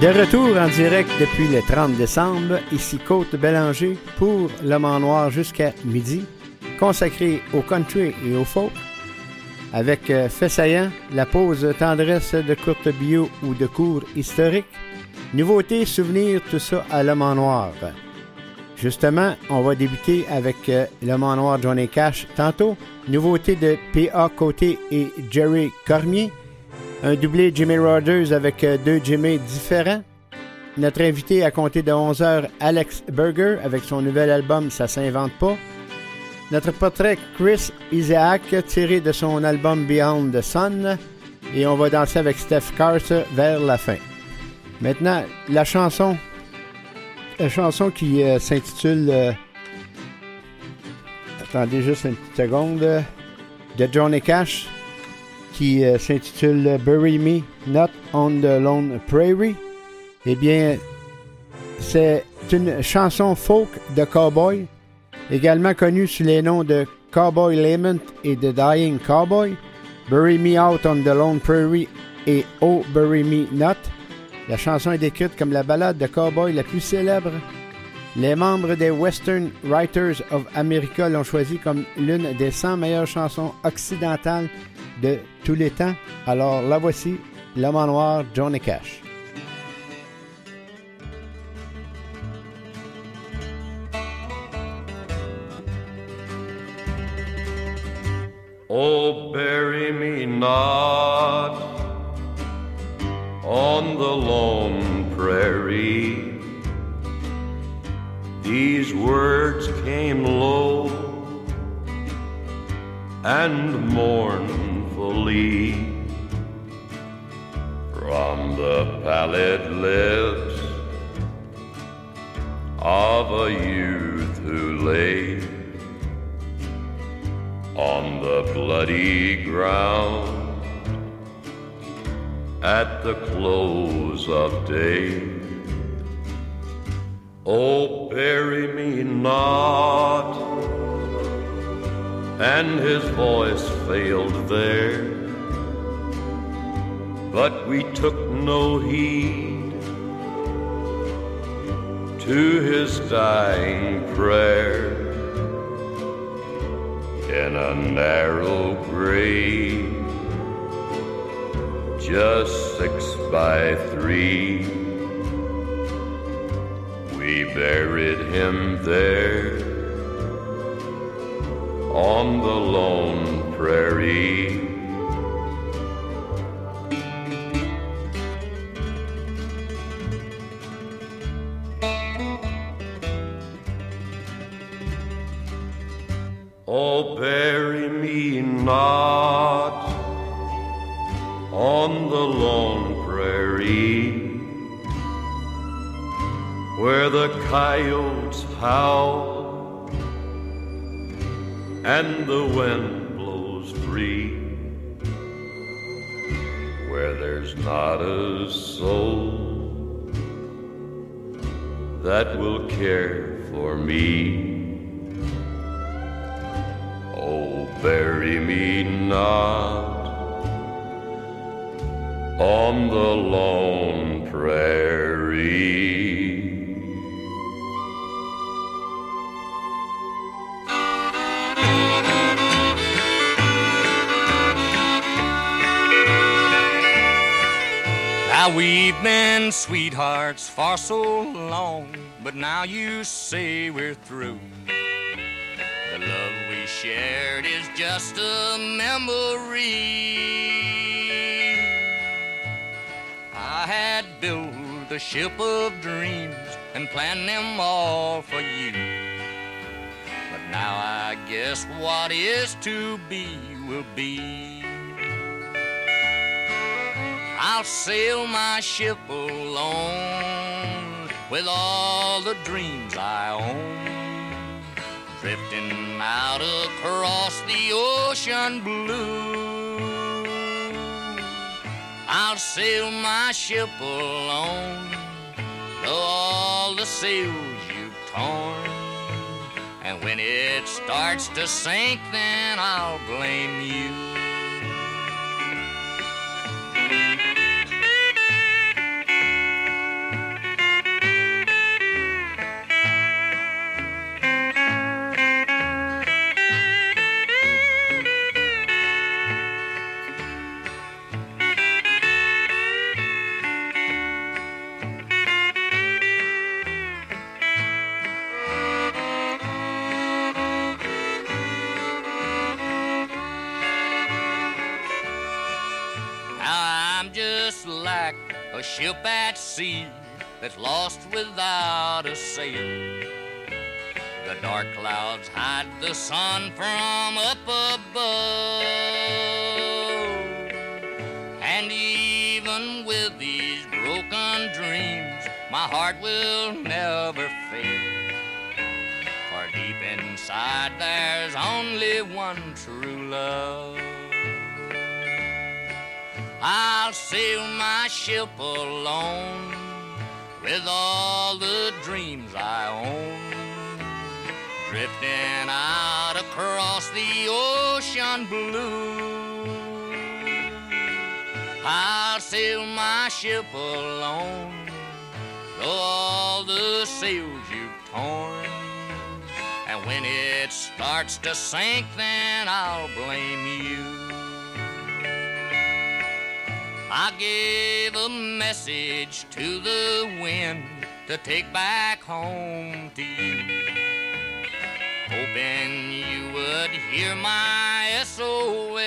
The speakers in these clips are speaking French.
De retour en direct depuis le 30 décembre, ici Côte Bélanger pour Le Mans Noir jusqu'à midi, consacré au country et au folk, avec euh, fait saillant, la pause tendresse de courte bio ou de cours historique, nouveautés, souvenirs, tout ça à Le Mans Noir. Justement, on va débuter avec euh, Le Mans Noir Johnny Cash tantôt, nouveauté de P.A. Côté et Jerry Cormier, un doublé Jimmy Rogers avec euh, deux Jimmy différents. Notre invité à compter de 11h, Alex Berger, avec son nouvel album Ça s'invente pas. Notre portrait, Chris Isaac, tiré de son album Beyond the Sun. Et on va danser avec Steph Carter vers la fin. Maintenant, la chanson. La chanson qui euh, s'intitule. Euh, attendez juste une petite seconde. de Johnny Cash qui euh, s'intitule Bury Me Not on the Lone Prairie. Eh bien, c'est une chanson folk de cowboy, également connue sous les noms de Cowboy Lament et The Dying Cowboy, Bury Me Out on the Lone Prairie et Oh Bury Me Not. La chanson est décrite comme la ballade de cowboy la plus célèbre. Les membres des Western Writers of America l'ont choisi comme l'une des 100 meilleures chansons occidentales de tous les temps. Alors la voici, L'homme en noir, Johnny Cash. Oh, bury me not on the lone prairie. These words came low and mourned fully from the pallid lips of a youth who lay on the bloody ground at the close of day. Oh, bury me not and his voice failed there. But we took no heed to his dying prayer in a narrow grave, just six by three. We buried him there on the lone prairie. Oh, bury me not on the lone prairie where the coyotes howl and the wind blows free. Where there's not a soul that will care for me. Oh, bury me not on the lone prairie. We've been sweethearts for so long, but now you say we're through. The love we shared is just a memory. I had built a ship of dreams and planned them all for you. But now I guess what is to be will be. I'll sail my ship alone with all the dreams I own, drifting out across the ocean blue. I'll sail my ship alone, though all the sails you've torn. And when it starts to sink, then I'll blame you. Ship at sea that's lost without a sail. The dark clouds hide the sun from up above. And even with these broken dreams, my heart will never fail. For deep inside, there's only one true love. I'll sail my ship alone with all the dreams I own. Drifting out across the ocean blue. I'll sail my ship alone, though all the sails you've torn. And when it starts to sink, then I'll blame you. I gave a message to the wind to take back home to you. Hoping you would hear my SOS.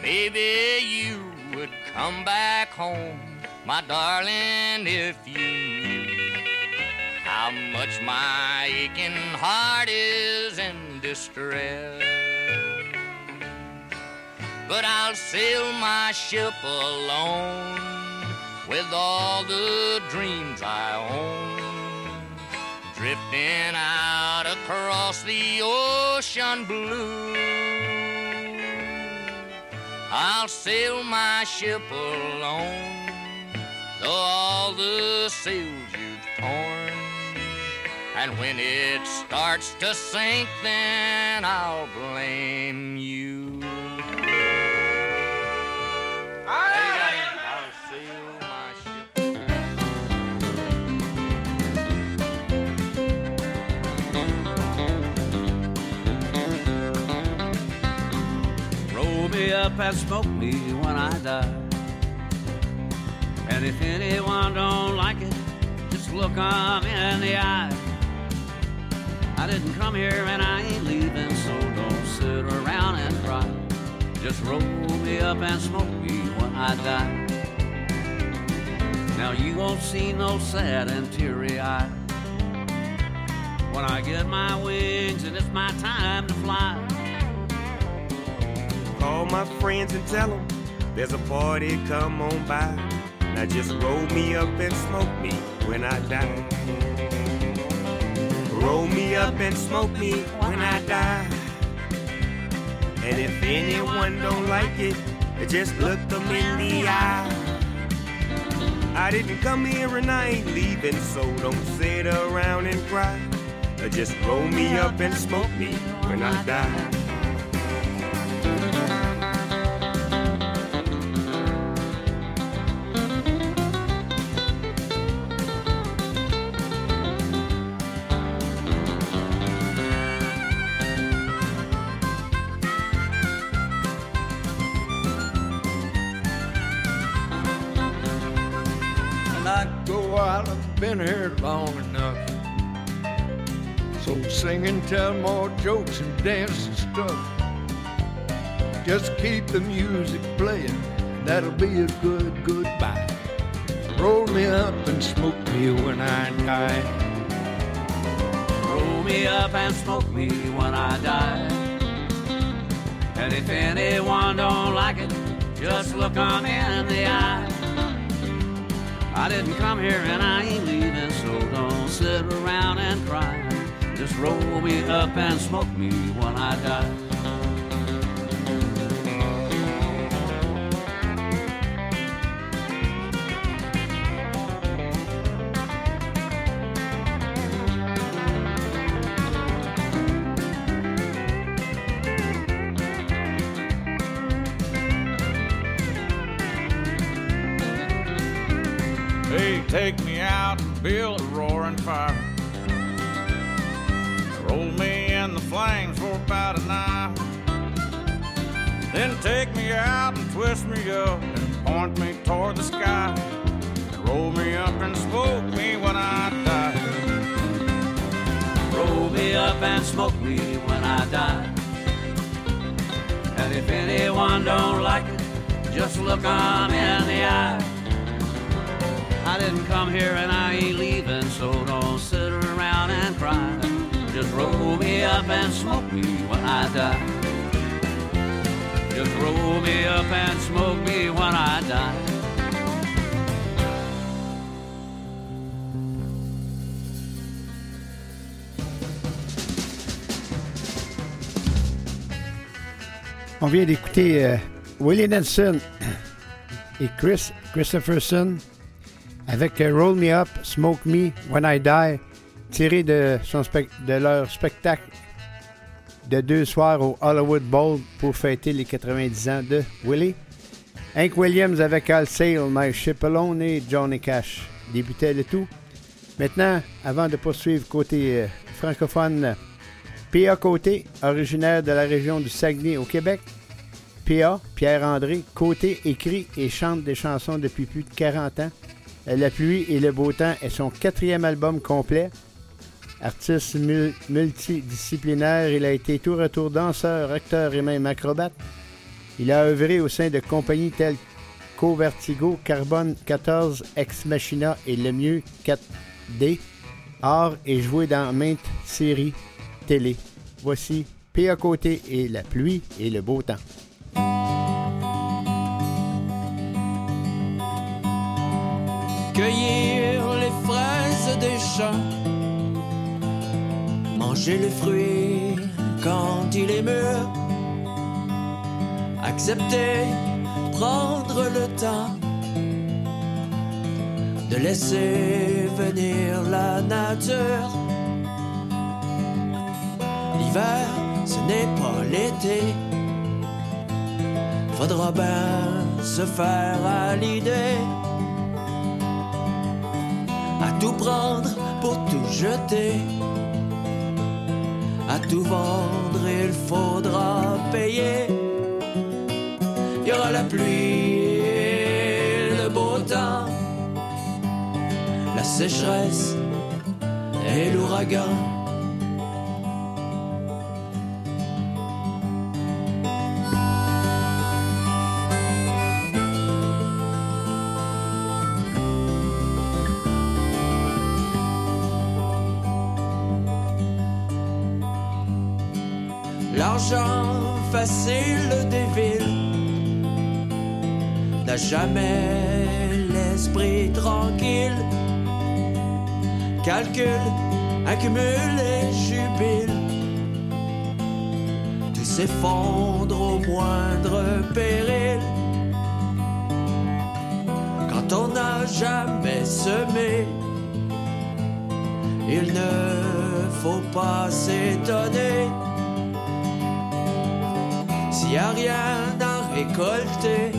Maybe you would come back home, my darling, if you knew how much my aching heart is in distress. But I'll sail my ship alone with all the dreams I own, drifting out across the ocean blue. I'll sail my ship alone, though all the sails you've torn. And when it starts to sink, then I'll blame you. Up and smoke me when I die. And if anyone don't like it, just look 'em in the eye. I didn't come here and I ain't leaving, so don't sit around and cry. Just roll me up and smoke me when I die. Now you won't see no sad and teary eye. When I get my wings and it's my time to fly. Call my friends and tell them there's a party, come on by. Now just roll me up and smoke me when I die. Roll me up and smoke me when I die. And if anyone don't like it, just look them in the eye. I didn't come here and I ain't leaving, so don't sit around and cry. Just roll me up and smoke me when I die. Sing and tell more jokes and dance and stuff. Just keep the music playing, that'll be a good goodbye. Roll me up and smoke me when I die. Roll me up and smoke me when I die. And if anyone don't like it, just look 'em in the eye. I didn't come here and I ain't leaving, so don't sit around and cry. Just roll me up and smoke me when I die. Hey, take me out and build a roaring fire. Then take me out and twist me up and point me toward the sky. And roll me up and smoke me when I die. Roll me up and smoke me when I die. And if anyone don't like it, just look 'em in the eye. I didn't come here and I ain't leaving, so don't sit around and cry. Just roll me up and smoke me when I die. Roll me up and smoke me when I die. On vient d'écouter euh, Willie Nelson et Chris Christopherson avec euh, Roll Me Up, Smoke Me When I Die, tiré de, son de leur spectacle de deux soirs au Hollywood Bowl pour fêter les 90 ans de Willie. Hank Williams avec Al Sale, My Ship Alone et Johnny Cash débutait le tout. Maintenant, avant de poursuivre côté euh, francophone, P.A. Côté, originaire de la région du Saguenay au Québec. P.A. Pierre-André Côté écrit et chante des chansons depuis plus de 40 ans. La pluie et le beau temps est son quatrième album complet. Artiste mul- multidisciplinaire, il a été tour à tour danseur, acteur et même acrobate. Il a œuvré au sein de compagnies telles qu'O Vertigo, Carbone 14, Ex Machina et Le Mieux 4D. Art et joué dans maintes séries télé. Voici P à côté et la pluie et le beau temps. Cueillir les fraises des champs, manger le fruit quand il est mûr, accepter, prendre le temps de laisser venir la nature. L'hiver, ce n'est pas l'été. Faudra bien se faire à l'idée. À tout prendre pour tout jeter. À tout vendre, il faudra payer. Il y aura la pluie, le beau temps, la sécheresse et l'ouragan. Facile des villes n'a jamais l'esprit tranquille. Calcule, accumule et jubile. Tout s'effondre au moindre péril. Quand on n'a jamais semé, il ne faut pas s'étonner. S'il y a rien à récolter,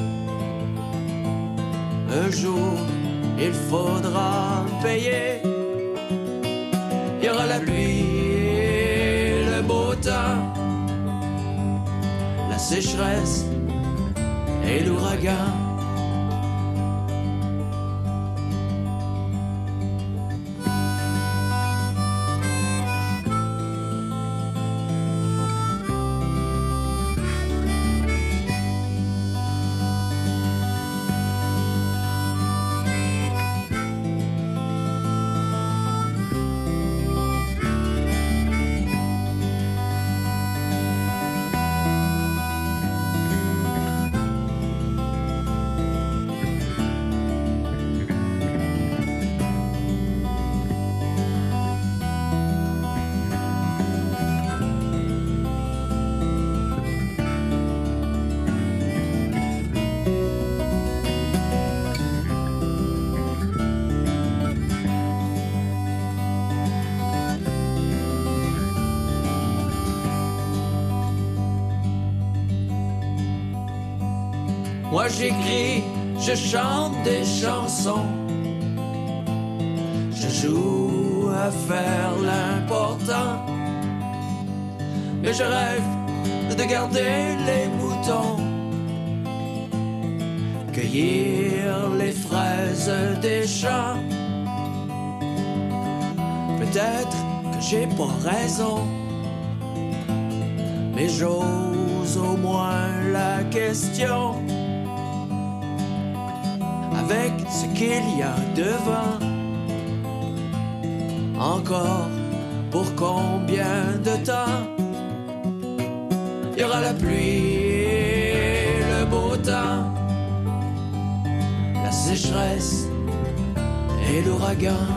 un jour il faudra payer. Il y aura la pluie, le beau temps, la sécheresse et l'ouragan. J'écris, je chante des chansons. Je joue à faire l'important. Mais je rêve de garder les moutons. Cueillir les fraises des champs. Peut-être que j'ai pas raison. Mais j'ose au moins la question qu'il y a devant. Encore pour combien de temps il y aura la pluie, le beau temps, la sécheresse et l'ouragan.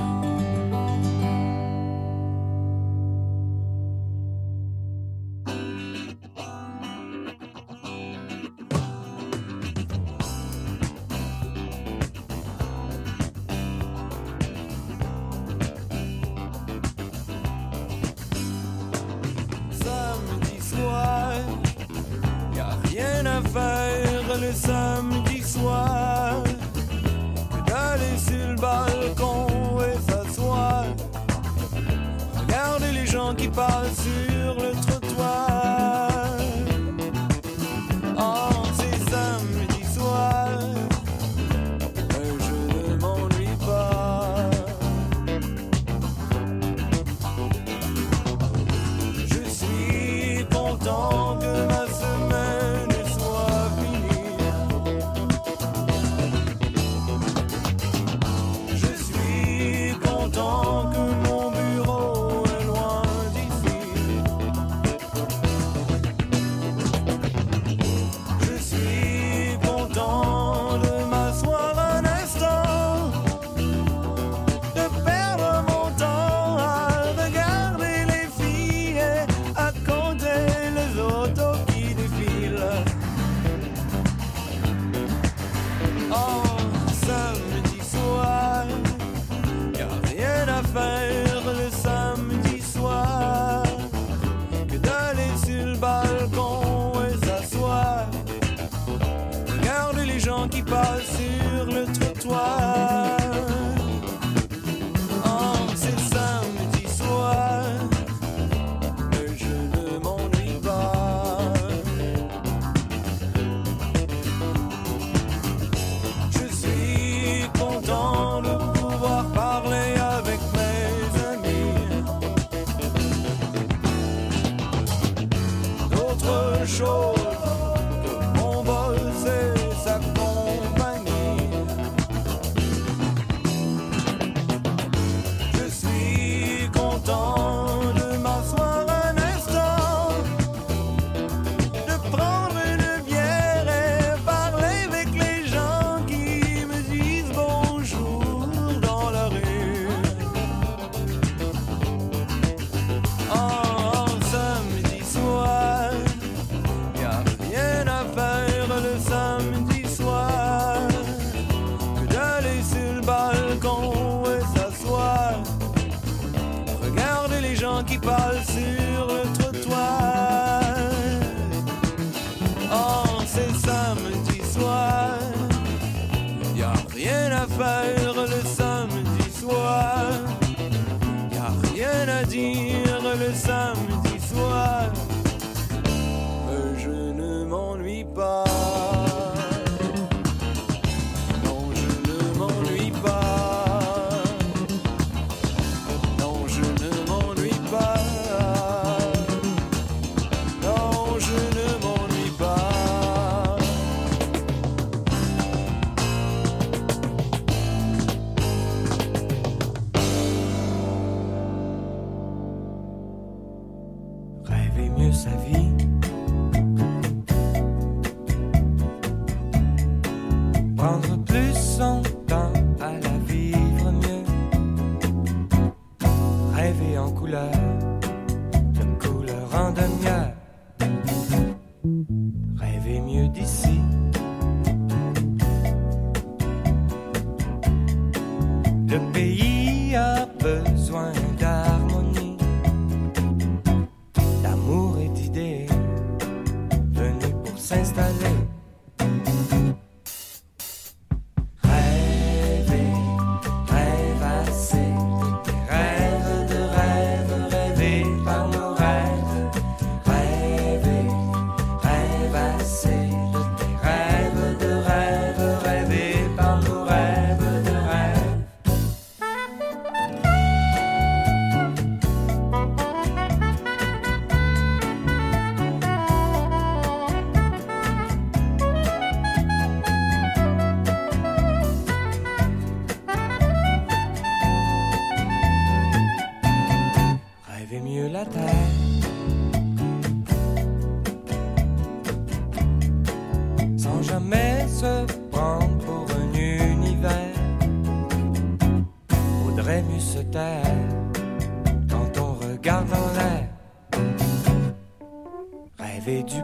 les gens qui passent sur le trottoir.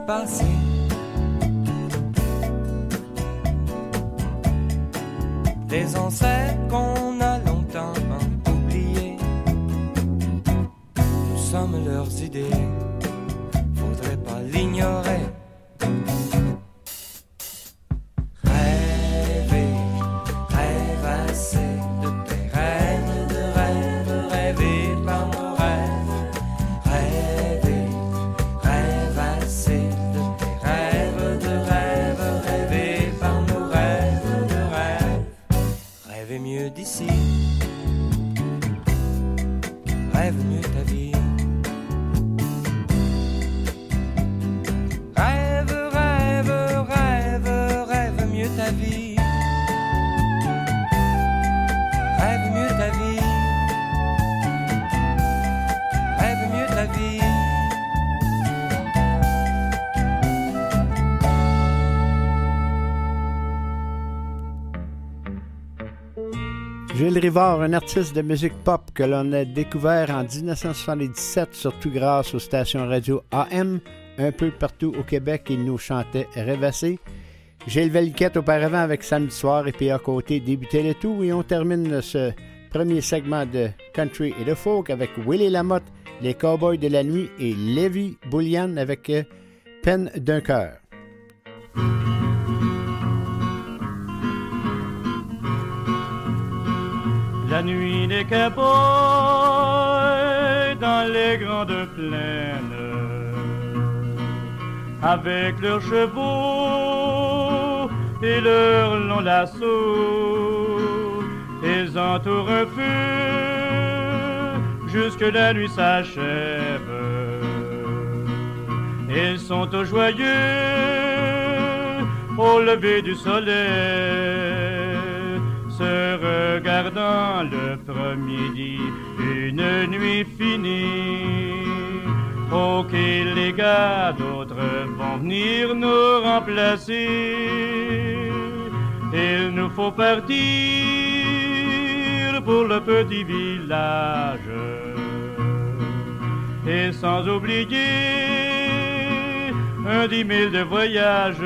Passé. Des ancêtres qu'on Rivard, un artiste de musique pop que l'on a découvert en 1977, surtout grâce aux stations radio AM, un peu partout au Québec, il nous chantait Rêvassé. Gilles Valiquette auparavant avec Samedi Soir et puis à côté débutait le tout et on termine ce premier segment de country et de folk avec Willie Lamotte, les Cowboys de la nuit et Lévi Boulian avec Peine d'un cœur. La nuit des cowboys dans les grandes plaines, avec leurs chevaux et leurs longs lassos, ils entourent un feu jusque la nuit s'achève. Ils sont au joyeux au lever du soleil se regardant le premier dit une nuit finie. Ok les gars, d'autres vont venir nous remplacer. Il nous faut partir pour le petit village. Et sans oublier un dix mille de voyage,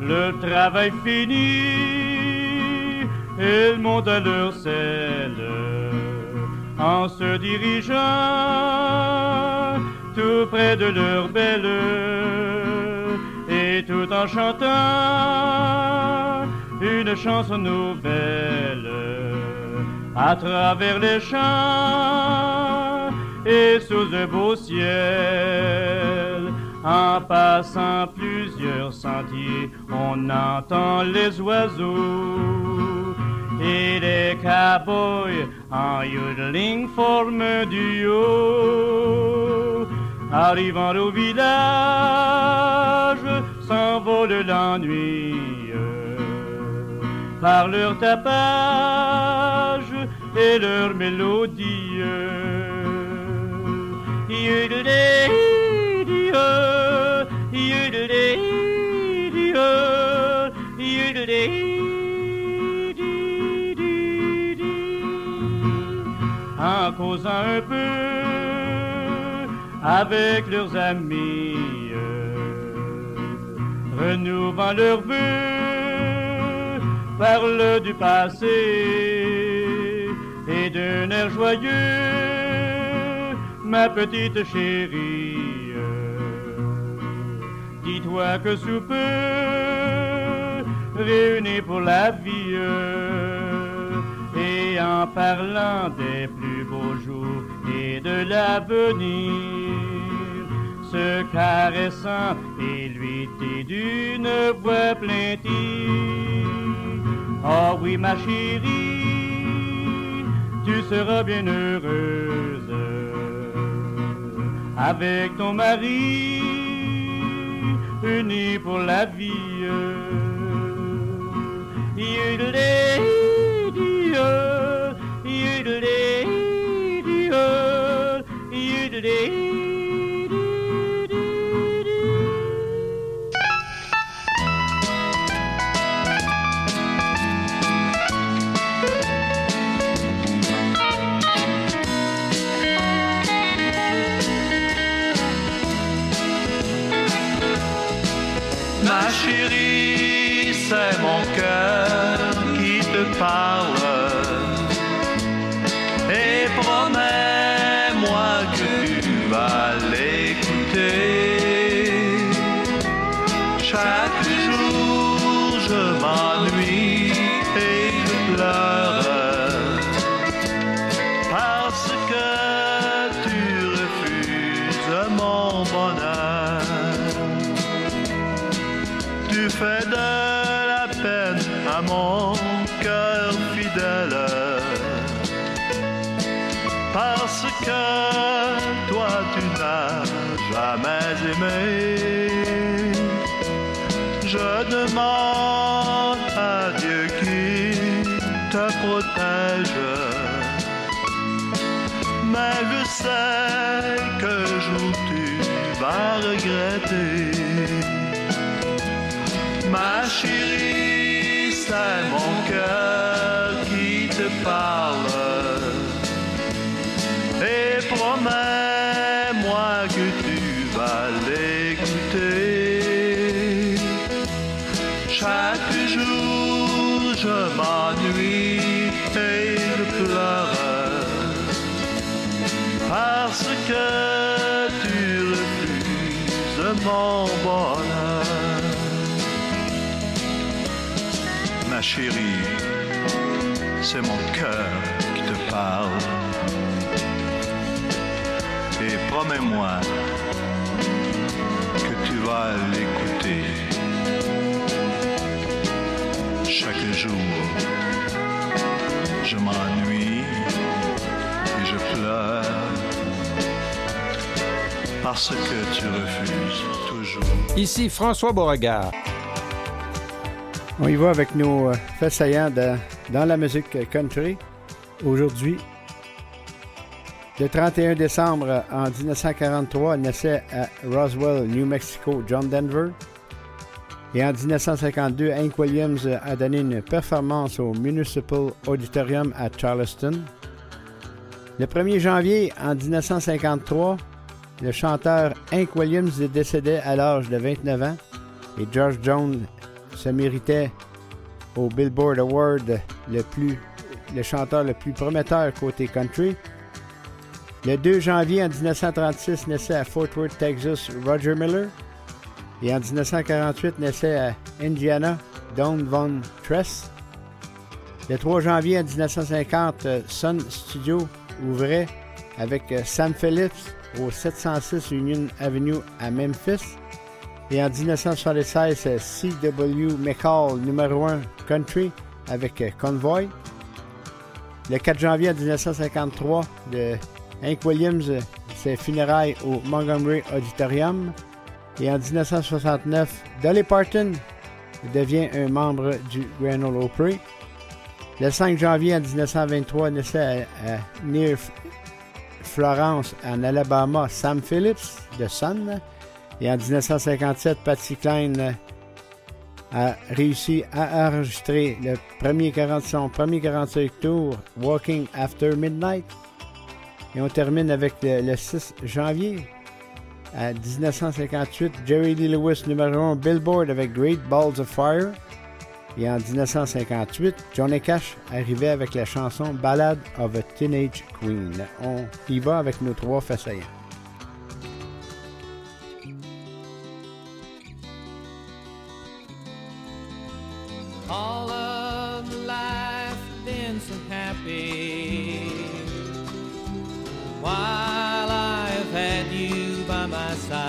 le travail fini ils montent à leur selle en se dirigeant tout près de leur belle et tout en chantant une chanson nouvelle à travers les champs et sous un beau ciel. En passant plusieurs sentiers, on entend les oiseaux et les cowboys en yodeling forment un duo. Arrivant au village, s'envole l'ennui par leur tapage et leur mélodie. Causant un peu avec leurs amis, renouvant leurs vœux, parlent du passé et d'un air joyeux, ma petite chérie. Dis-toi que sous peu, réunis pour la vie, et en parlant des plus beaux jours et de l'avenir, se caressant et lui d'une voix plaintive, Oh oui ma chérie, tu seras bien heureuse. Avec ton mari unis pour la vie. Yodelay, yodelay, today. Parce que tu refuses toujours. Ici François Beauregard. On y va avec nos euh, faits saillants de- dans la musique country. Aujourd'hui, le 31 décembre en 1943, naissait à Roswell, New Mexico, John Denver. Et en 1952, Hank Williams a donné une performance au Municipal Auditorium à Charleston. Le 1er janvier en 1953, le chanteur Hank Williams décédait à l'âge de 29 ans et George Jones se méritait au Billboard Award le, plus, le chanteur le plus prometteur côté country. Le 2 janvier en 1936 naissait à Fort Worth, Texas, Roger Miller. Et en 1948 naissait à Indiana Don Von Tress. Le 3 janvier en 1950, euh, Sun Studio ouvrait avec euh, Sam Phillips au 706 Union Avenue à Memphis. Et en 1976, euh, C.W. McCall, numéro 1 country avec euh, Convoy. Le 4 janvier 1953, de Hank Williams, euh, ses funérailles au Montgomery Auditorium. Et en 1969, Dolly Parton devient un membre du Grand Ole Opry. Le 5 janvier en 1923, naissait à, à near Florence, en Alabama, Sam Phillips de Sun. Et en 1957, Patsy euh, a réussi à enregistrer le premier 40, son premier 45 tours, Walking After Midnight. Et on termine avec le, le 6 janvier. À 1958, Jerry Lee Lewis, numéro 1 Billboard avec Great Balls of Fire. Et en 1958, Johnny Cash arrivait avec la chanson Ballad of a Teenage Queen. On y va avec nos trois faits saillants. All of life been so happy while I've had you by my side.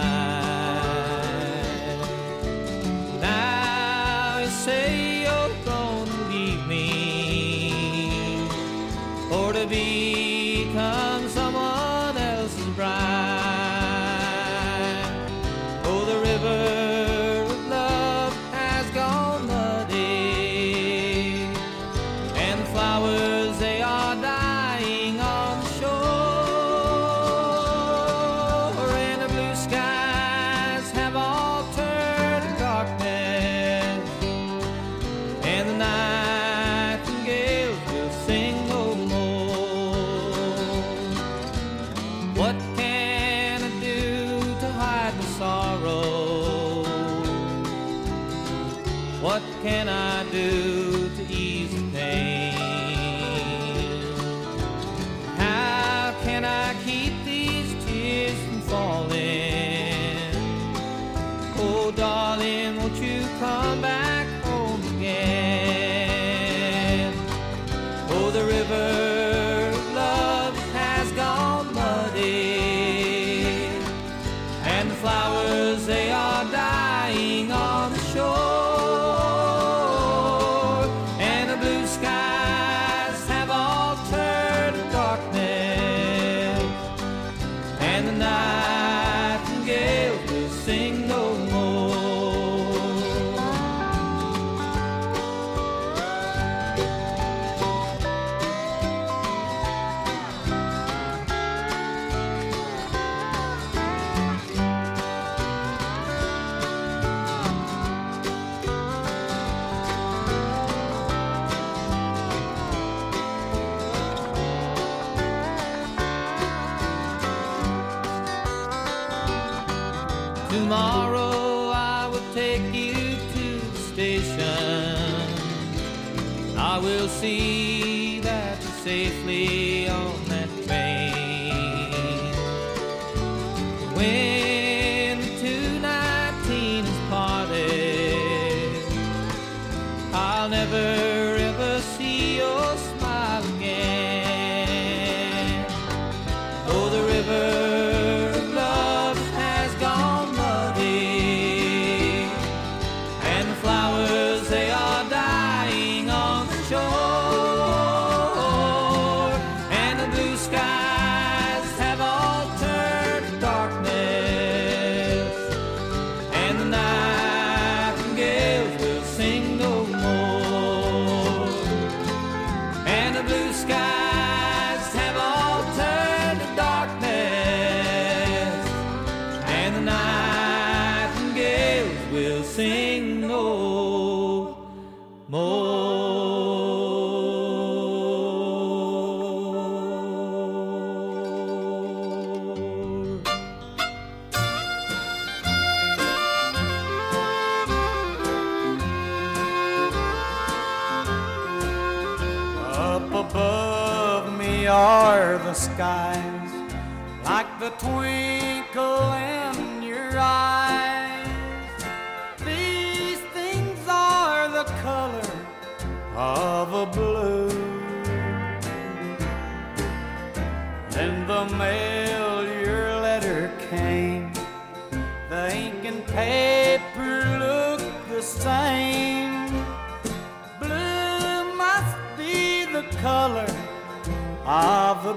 Now say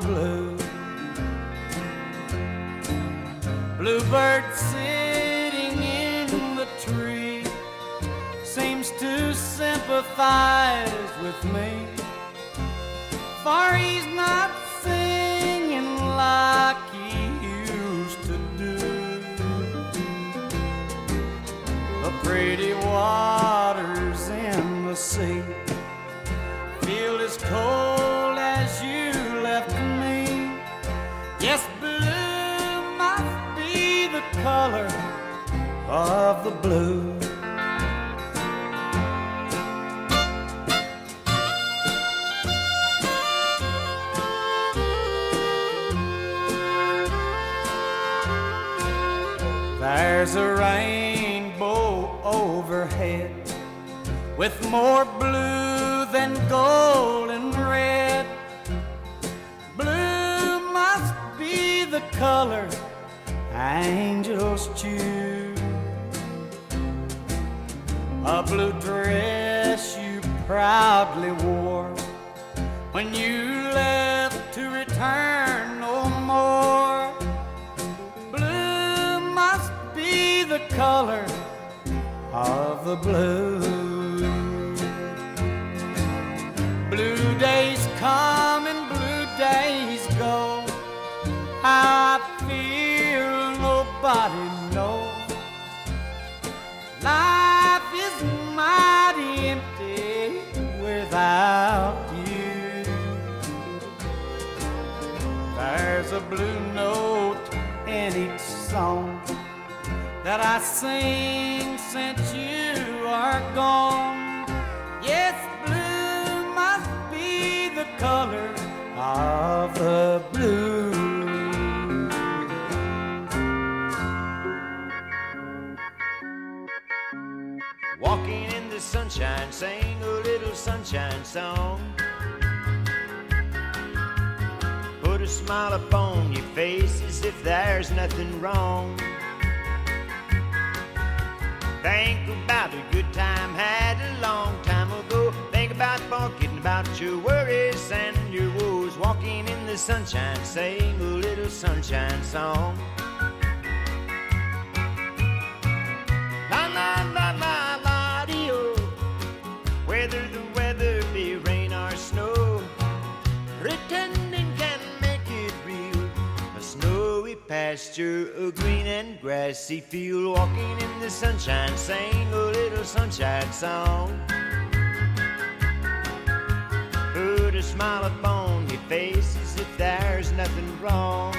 blue. Bluebird sitting in the tree seems to sympathize with me. Far blue. There's a rainbow overhead with more blue than gold and red. Blue must be the color angels choose a blue dress you proudly wore when you left to return no more. Blue must be the color of the blue. Blue days come and blue days go. I feel nobody knows. Life quite empty without you. There's a blue note in each song that I sing since you are gone. Yes, blue must be the color of the blue. Sunshine, sing a little sunshine song. Put a smile upon your face as if there's nothing wrong. Think about a good time had a long time ago. Think about forgetting about your worries and your woes. Walking in the sunshine, sing a little sunshine song. La la la la pasture, a green and grassy field. Walking in the sunshine, sing a little sunshine song. Put a smile upon your face as if there's nothing wrong.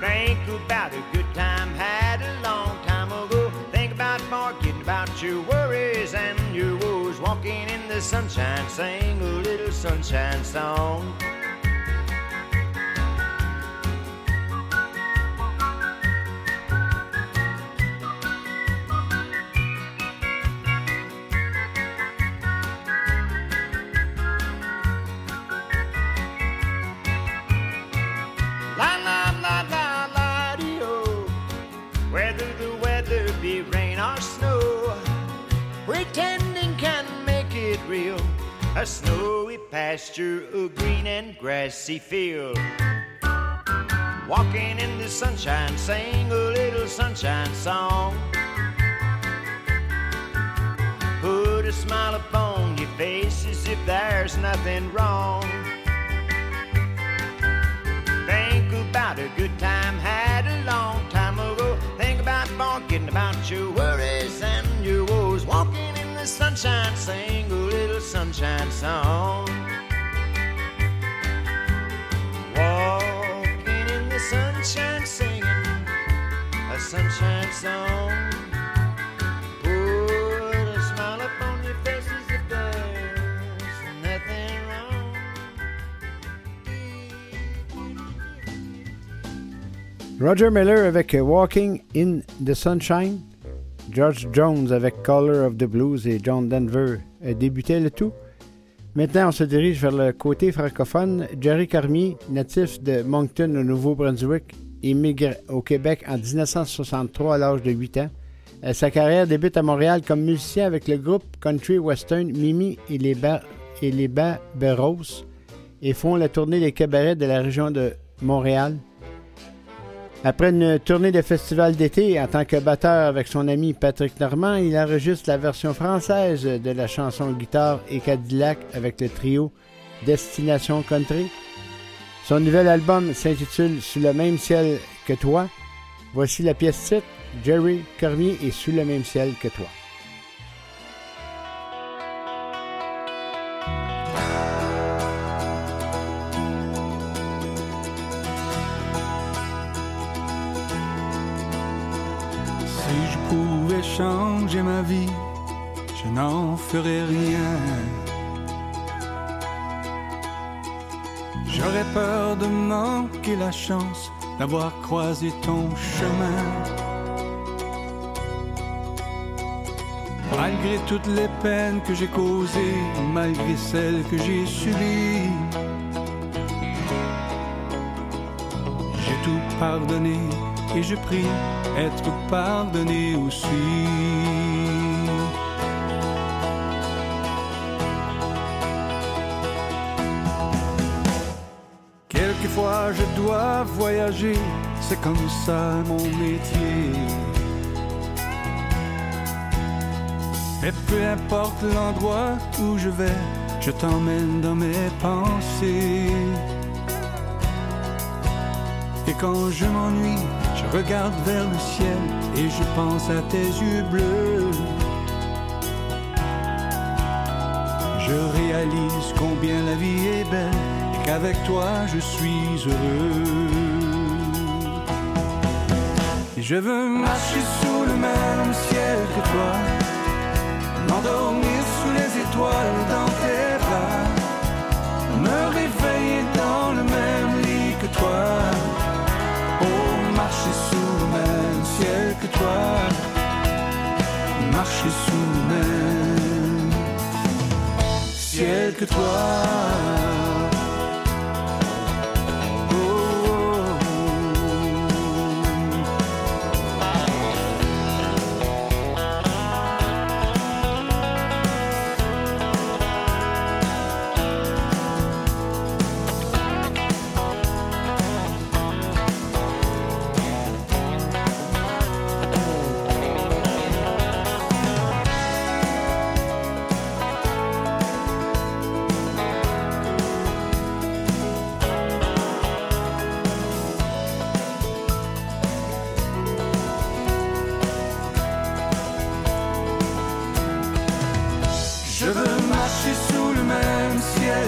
Think about a good time had a long time ago. Think about forgetting about your worries and your woes. Walking in the sunshine, sing a little sunshine song. A snowy pasture, a green and grassy field. Walking in the sunshine, sing a little sunshine song. Put a smile upon your face as if there's nothing wrong. Think about a good time had a long time ago. Think about forgetting about your sunshine, sing a little sunshine song. Walking in the sunshine, singing a sunshine song. Roger Miller avec Walking in the Sunshine, George Jones avec Color of the Blues et John Denver euh, débutaient le tout. Maintenant, on se dirige vers le côté francophone. Jerry Cormier, natif de Moncton au Nouveau-Brunswick, émigre au Québec en 1963 à l'âge de 8 ans. Euh, Sa carrière débute à Montréal comme musicien avec le groupe country western Mimi et les, ba et les et font la tournée des cabarets de la région de Montréal. Après une tournée de festival d'été en tant que batteur avec son ami Patrick Normand, il enregistre la version française de la chanson Guitare et Cadillac avec le trio Destination Country. Son nouvel album s'intitule Sous le même ciel que toi. Voici la pièce titre Jerry Cormier est Sous le même ciel que toi. Changer ma vie, je n'en ferais rien. J'aurais peur de manquer la chance d'avoir croisé ton chemin. Malgré toutes les peines que j'ai causées, malgré celles que j'ai subies, j'ai tout pardonné et je prie être pardonné aussi. Quelquefois je dois voyager, c'est comme ça mon métier. Mais peu importe l'endroit où je vais, je t'emmène dans mes pensées. Et quand je m'ennuie, regarde vers le ciel et je pense à tes yeux bleus. Je réalise combien la vie est belle et qu'avec toi je suis heureux. Je veux marcher sous le même ciel que toi, m'endormir sous les étoiles dans tes bras, me réveiller dans le même lit que toi. Oh, étoiles, marcher sous le même ciel que toi.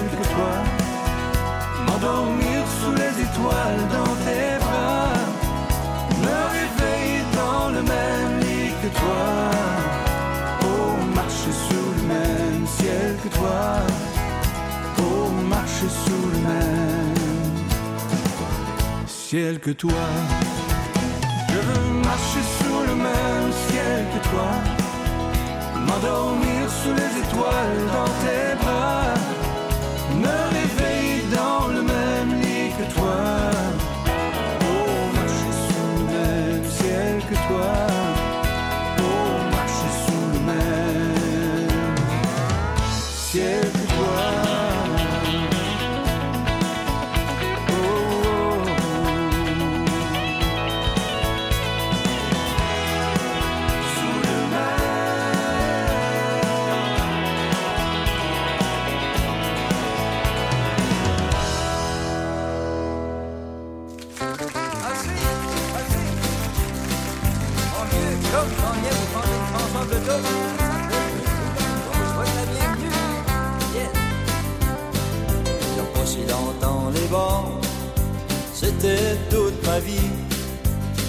Que toi, m'endormir sous les étoiles dans tes bras, me réveiller dans le même lit que toi. Oh, marcher sous le même ciel que toi. Oh, marcher sous le même ciel que toi. Je veux marcher sous le même ciel que toi m'endormir sous les étoiles dans tes bras, me longtemps les bords, c'était toute ma vie.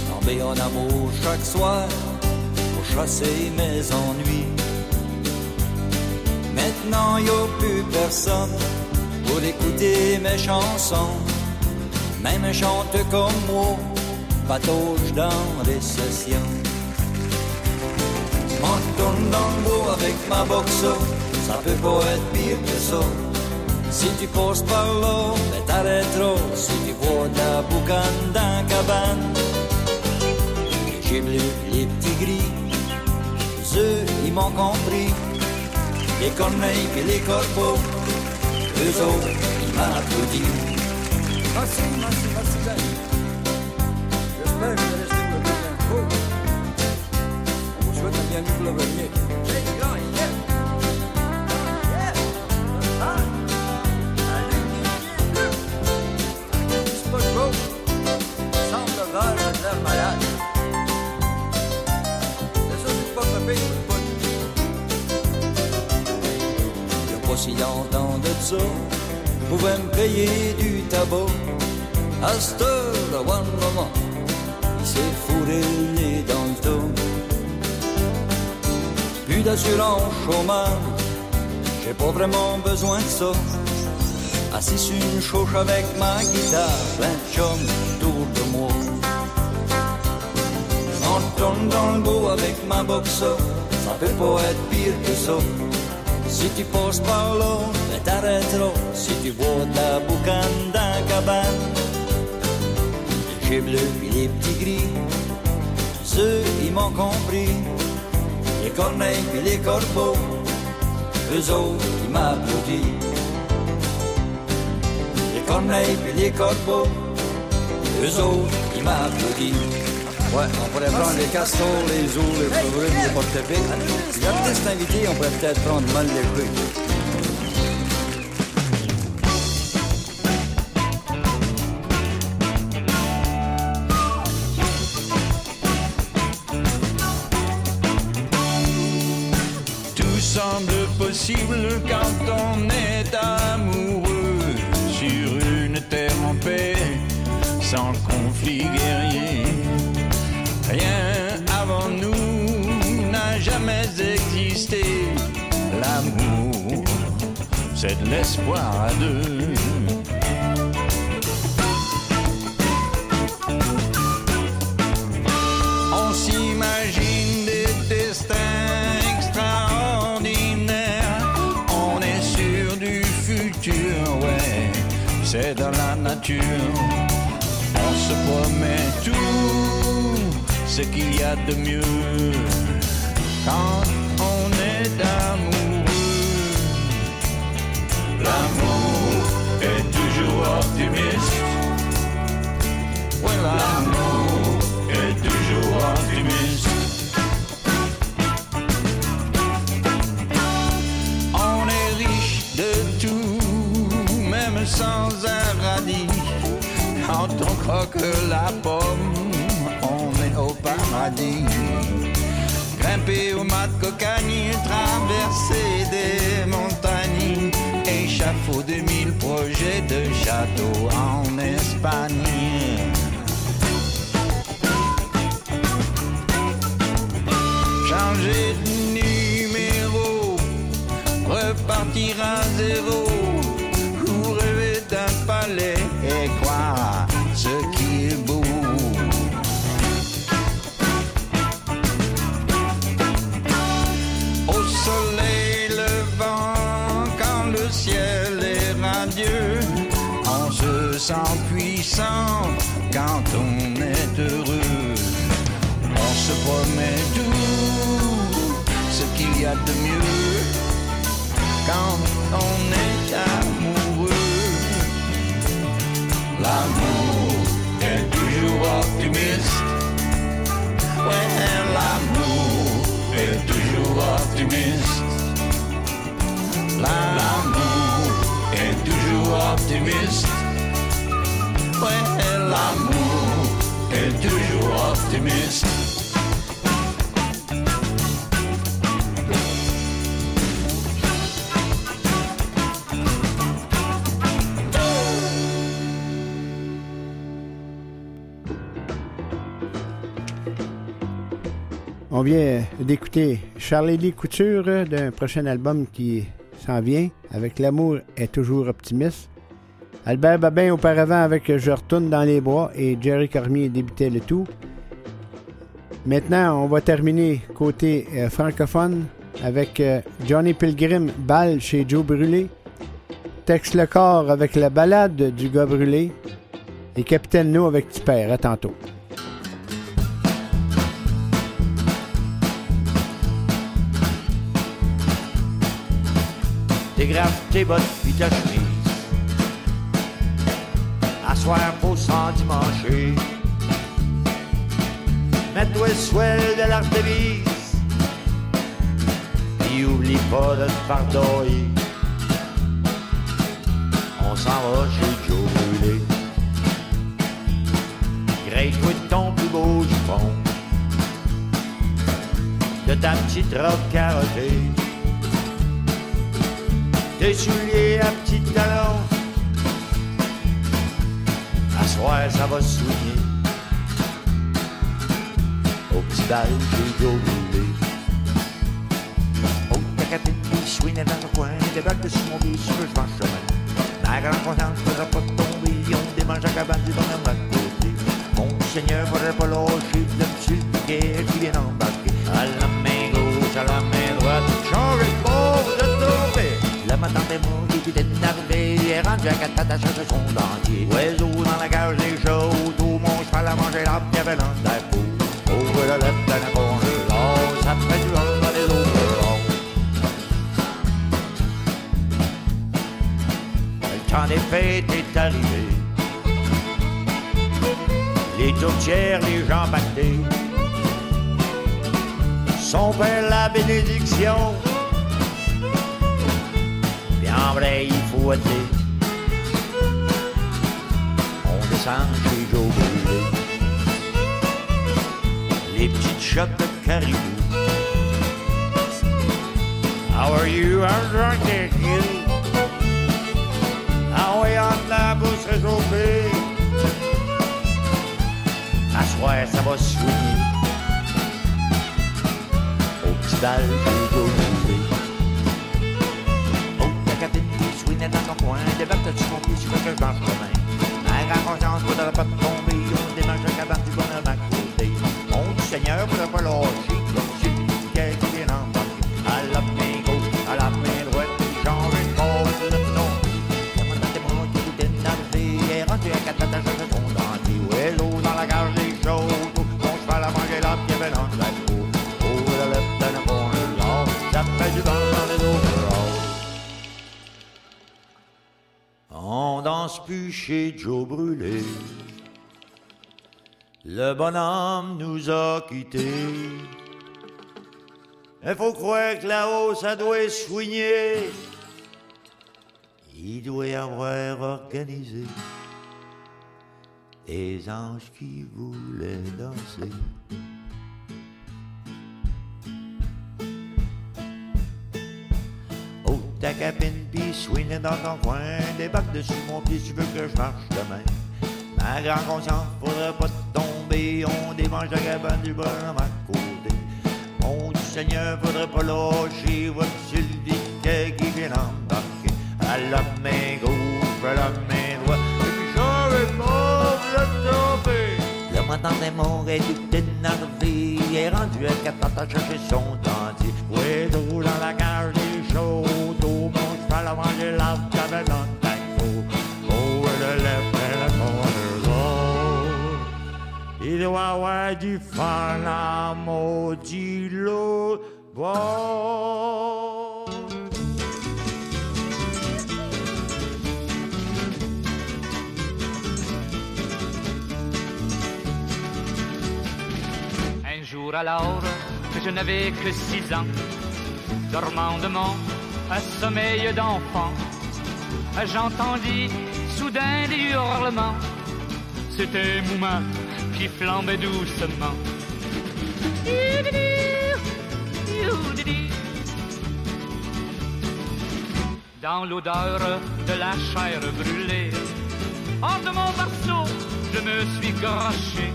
Tomber en amour chaque soir pour chasser mes ennuis. Maintenant y a plus personne pour écouter mes chansons. Même un chanteur comme moi patauge dans les sessions. Bois avec ma boxe, ça peut pas être pire que ça. Si tu passes par là, mais t'arrêteras si tu vois la boucane la cabane. J'ai bleu les petits gris, eux ils m'ont compris. Les corneilles et les corbeaux, eux autres ils m'applaudissent. Merci, merci, merci, Jacques. J'espère que vous allez pour le deuxième tour. On vous souhaite la bienvenue pour le ça, pouvais me payer du tabac. À cette moment, il s'est fourré le nez dans le dos. Plus d'assurance chômage, j'ai pas vraiment besoin de ça. Assis sur une chauche avec ma guitare, plein de chums autour de moi. Tourne dans le beau avec ma boxe, ça peut pas être pire que ça. Si tu passes par là, t'arrêteras si tu vois la boucane la cabane. J'ai bleu puis les petits gris, ceux ils m'ont compris. Les corneilles puis les corbeaux, eux autres ils m'applaudissent. Les corneilles puis les corbeaux, eux autres ils m'applaudissent. Ouais, on pourrait prendre les castors, les ours, les fourrures, les. Si j'avais cet invité, on pourrait peut-être prendre mal les couilles. Possible quand on est amoureux sur une terre en paix, sans conflit guerrier. Rien avant nous n'a jamais existé. L'amour, c'est de l'espoir à deux. On se promet tout ce qu'il y a de mieux quand on est amoureux. L'amour est toujours optimiste. L'amour est toujours optimiste. Croque la pomme, on est au paradis. Grimper au mat cocagne, traverser des montagnes, échafaud de mille projets de châteaux en Espagne. Changer de numéro, repartir à zéro, se promet tout ce qu'il y a de mieux quand on est amoureux. L'amour est toujours optimiste. Ouais, l'amour est toujours optimiste. L'amour est toujours optimiste. Ouais, l'amour est toujours optimiste. On vient d'écouter Charlie Lee Couture d'un prochain album qui s'en vient avec L'amour est toujours optimiste. Albert Babin auparavant avec Je retourne dans les bois et Jerry Cormier débutait le tout. Maintenant, on va terminer côté euh, francophone avec euh, Johnny Pilgrim, Balle chez Joe Brûlé. Tex Le Corps avec la balade du gars brûlé. Et Capitaine No avec Tipper. À tantôt. Dégrafe tes bottes puis ta chemise. Asseoir pour sans dimancher. Mets-toi le swell de l'artémise. Puis oublie pas de te pardonner. On s'en va chez Joe Brûlé. Grille-toi de ton plus beau jupon. De ta petite robe carottée tes souliers à petits talons. À soir, ça va soigner. Au petit bal, j'ai Joe brûlé. Oh, ta capine qui swingait dans le coin, débarque sur mon pied sur le chemin. Ma grande conscience ne faudra pas tomber, on démange la cabane du bonhomme à côté. Mon seigneur faudrait pas lâcher de me piquet qui vient embarquer. À la Mots qui était énervé, il est rendu à quatre pattes à chercher son dentier. Oiseau dans la cage des chauds, tout mon cheval a mangé qui avait l'un des peaux. Ouvre la lettre d'un congélateur, ça fait du rhum dans les eaux Le temps des fêtes est arrivé. Les tourtières, les gens pactés. Son père la bénédiction On descend chez Joe Brûlé. Les petites shots de caribou. How are you? I'm drunk at you. Ah ouais, en la bouche réchauffée. À soir, ça va se. Au petit bal Joe coin, débarque sur mon pied, sur que je marche demain. Ma grande conscience faudra pas tomber, on démarche la cabane du bonheur à côté. Mon Seigneur faudra pas lâcher, chez Joe Brûlé. Le bonhomme nous a quittés. Il faut croire que là-haut, ça doit soigner. Il doit avoir organisé des anges qui voulaient danser. Ta cabine, pis dans ton coin, débarque dessus mon pied, tu veux que je marche demain. Ma grande conscience, faudrait pas tomber, on démange la cabane du bonhomme à côté. Mon Dieu Seigneur, faudrait pas lâcher, voici le qui vient embarquer. À la main gauche, à la main droite, et puis j'aurais pas le tomber. Le matin des morts est tout énervé, il est rendu à quatre à chercher son dentier. Du fun à. Un jour alors que je n'avais que six ans, dormant de mon sommeil d'enfant, j'entendis soudain des hurlements. C'était Mouma qui flambait doucement. Dans l'odeur de la chair brûlée, hors de mon berceau, je me suis garoché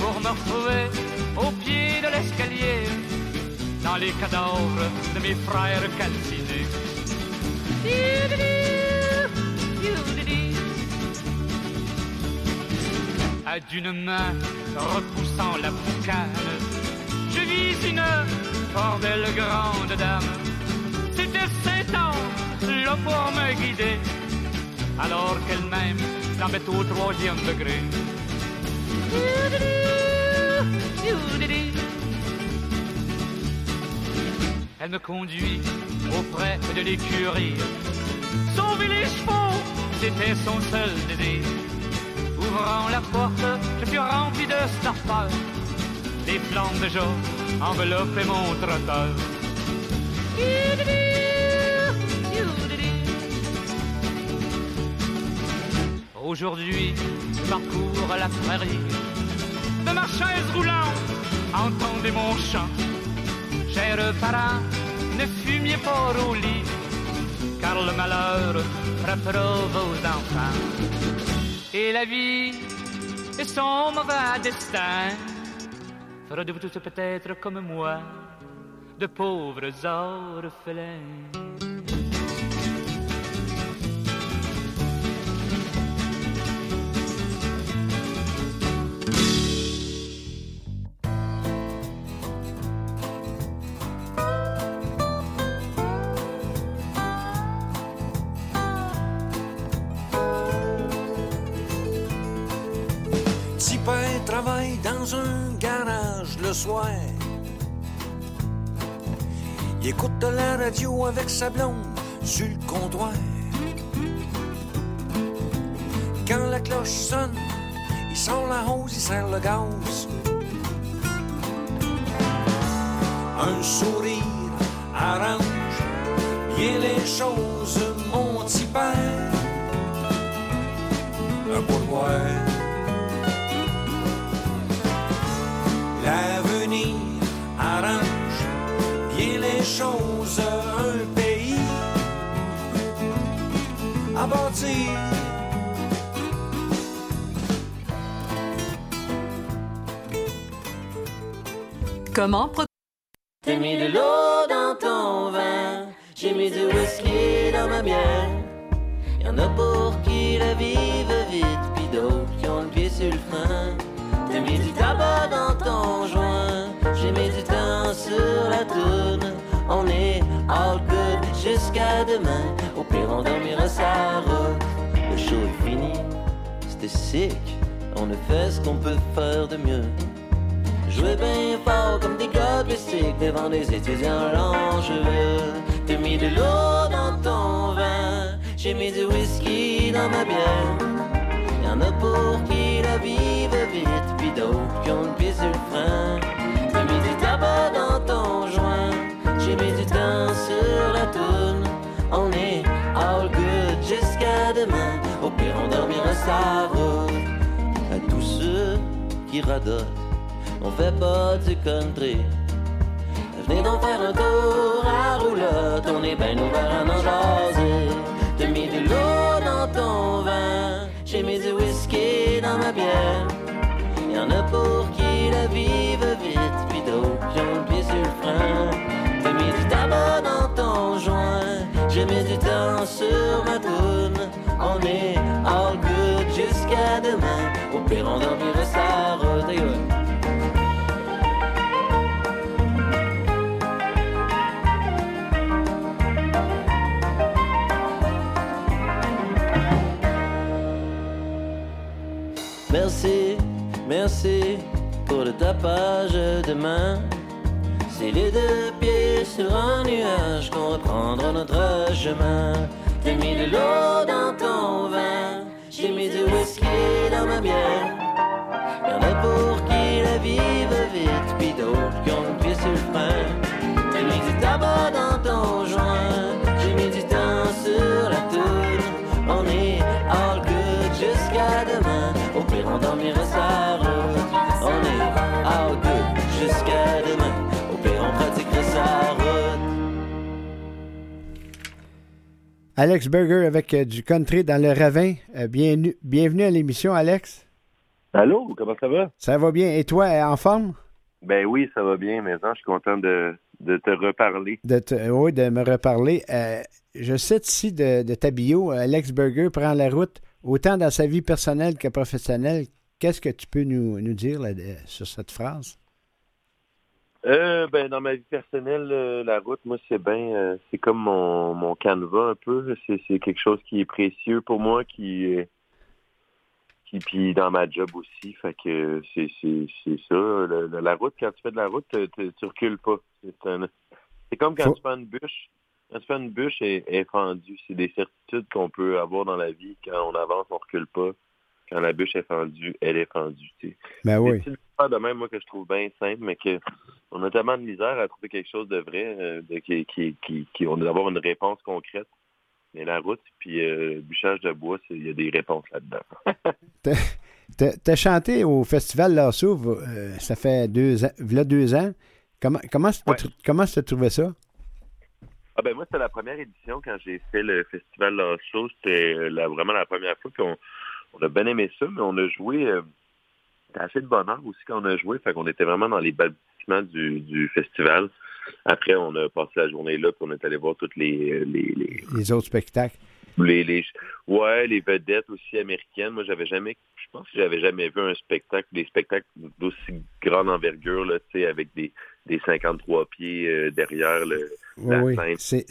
pour me retrouver au pied de l'escalier, dans les cadavres de mes frères calcinés. D'une main repoussant la boucane, je vis une fort belle grande dame. C'était sept ans, là pour me guider, alors qu'elle-même flambait au troisième degré. Elle me conduit auprès de l'écurie. Sauver les chevaux, c'était son seul désir. Ouvrant la porte, je fus rempli de stupeur. Des flammes de jour enveloppaient mon trotteur. Aujourd'hui, je parcours la prairie. De ma chaise roulante, entendez mon chant. Chers parents, ne fumiez pas au lit, car le malheur frappera vos enfants. Et la vie et son mauvais destin fera de vous tous peut-être comme moi, de pauvres orphelins. Dans un garage le soir. Il écoute la radio avec sa blonde sur le comptoir. Quand la cloche sonne, il sort la hose, il serre le gaz. Un sourire arrange bien les choses, mon petit père. Un pourboire. L'avenir arrange bien les choses, un pays à bâtir. Comment T'as mis de l'eau dans ton vin, j'ai mis du whisky dans ma bière. Y'en a pour qui la vivent vite, pis d'autres qui ont le pied sur le frein. Mis du tabac dans ton joint, j'ai mis du temps sur la toune. On est all good jusqu'à demain, au pire on dormira sa route. Le show est fini, c'était sick, on a fait ce qu'on peut faire de mieux. Jouer bien fort comme des gars plastiques devant des étudiants cheveux. T'as mis de l'eau dans ton vin, j'ai mis du whisky dans ma bière. Y'en a pour qui la vite, puis d'autres qui ont le pied le frein. J'ai mis du tabac dans ton joint, j'ai mis du temps sur la toune. On est all good jusqu'à demain, au pire on dormira sa route. À tous ceux qui radotent, on fait pas du country. Venez donc faire un tour à roulotte, on est ben ouvert à en jaser. T'as mis de l'eau dans ton vin, j'ai mis du whisky dans ma bière. Pour qui la vivent vite, puis d'autres qui ont pied sur le frein? T'as mis du tabac dans ton joint, j'ai mis du temps sur ma toune. On est all good jusqu'à demain, au pire on dormira sa ouais. Merci, merci pour le tapage de main. C'est les deux pieds sur un nuage qu'on reprendra notre chemin. T'as mis de l'eau dans ton vin, j'ai mis du whisky dans ma bière. Y'en a pour qui la vivent vite, puis d'autres qui ont le pied sur le frein. T'as mis du tabac dans ton joint, Alex Berger avec euh, du country dans le ravin. Euh, bienvenue, bienvenue à l'émission, Alex. Allô, comment ça va? Ça va bien. Et toi, en forme? Ben oui, ça va bien, maintenant je suis content de, de te reparler. De te- oui, de me reparler. Euh, je cite ici de, de ta bio, Alex Berger prend la route autant dans sa vie personnelle que professionnelle. Qu'est-ce que tu peux nous, nous dire là, de- sur cette phrase? Euh, ben dans ma vie personnelle, euh, la route, moi c'est bien, euh, c'est comme mon, mon canevas un peu. C'est, c'est quelque chose qui est précieux pour moi, qui, qui puis dans ma job aussi. Fait que c'est, c'est, c'est ça. Le- le- la route, quand tu fais de la route, tu, recules pas. C'est, un- c'est comme quand tu fais une bûche. Quand tu fais une bûche, elle est fendue. C'est des certitudes qu'on peut avoir dans la vie. Quand on avance, on recule pas. Quand la bûche est fendue, elle est fendue. tu sais. Ben oui. affaires de même, moi, que je trouve bien simple, mais que on a tellement de misère à trouver quelque chose de vrai, euh, de, qui, qui, qui, qui- on d'avoir une réponse concrète. Mais la route, puis euh, le bûchage de bois, c'est- il y a des réponses là-dedans. T'as- chanté au Festival Lasso, euh, ça fait deux ans, deux ans. Comment comment t'as trouvé ça? Ah ben moi, c'était la première édition quand j'ai fait le festival La Chose. C'était euh, vraiment la première fois qu'on on a bien aimé ça, mais on a joué euh, assez de bonheur aussi quand on a joué. Fait qu'on était vraiment dans les balbutiements du, du festival. Après, on a passé la journée là, puis on est allé voir toutes les, les, les, Les autres spectacles. les, les ouais les vedettes aussi américaines moi j'avais jamais je pense que j'avais jamais vu un spectacle des spectacles d'aussi grande envergure là tu sais avec des des 53 pieds euh, derrière le Oui, la oui. C'est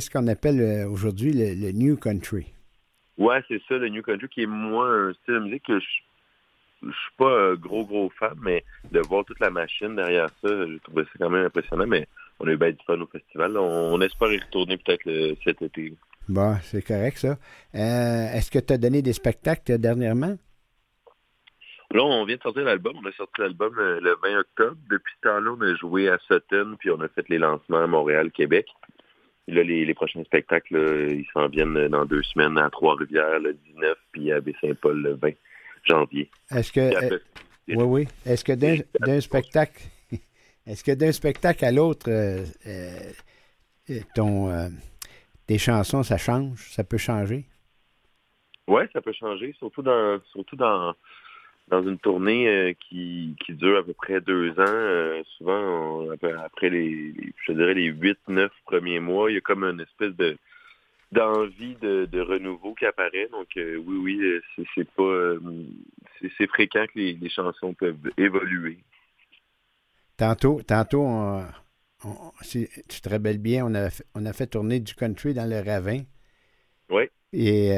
ce qu'on appelle euh, aujourd'hui le, le New Country. Ouais c'est ça le new country qui est moins un style de musique que je je suis pas un gros gros fan mais de voir toute la machine derrière ça j'ai trouvé ça quand même impressionnant mais on a eu bien du fun au festival on, on espère y retourner peut-être cet été Bon, c'est correct, ça. Euh, Est-ce que tu as donné des spectacles dernièrement? Là, on vient de sortir l'album. On a sorti l'album euh, le 20 octobre. Depuis ce temps-là, on a joué à Sutton, puis on a fait les lancements à Montréal, Québec. Là, les, les prochains spectacles, ils s'en viennent dans deux semaines à Trois-Rivières, le 19, puis à Baie-Saint-Paul, le 20 janvier. Est-ce que. Après, euh, oui, oui. Est-ce que d'un d'un spectacle. Est-ce que d'un spectacle à l'autre, euh, euh, euh, ton, tes chansons, ça change? Ça peut changer? Ouais, ça peut changer, surtout dans surtout dans dans une tournée euh, qui, qui dure à peu près deux ans. euh, souvent, on- après, les, les- je dirais les huit, neuf premiers mois, il y a comme une espèce de d'envie de, de renouveau qui apparaît. Donc euh, oui, oui, c'est, pas c'est, fréquent que les, les chansons peuvent évoluer. Tantôt, tantôt on- on- si tu te rappelles bien, on a, fait, on a fait tourner du country dans le ravin. Oui. Et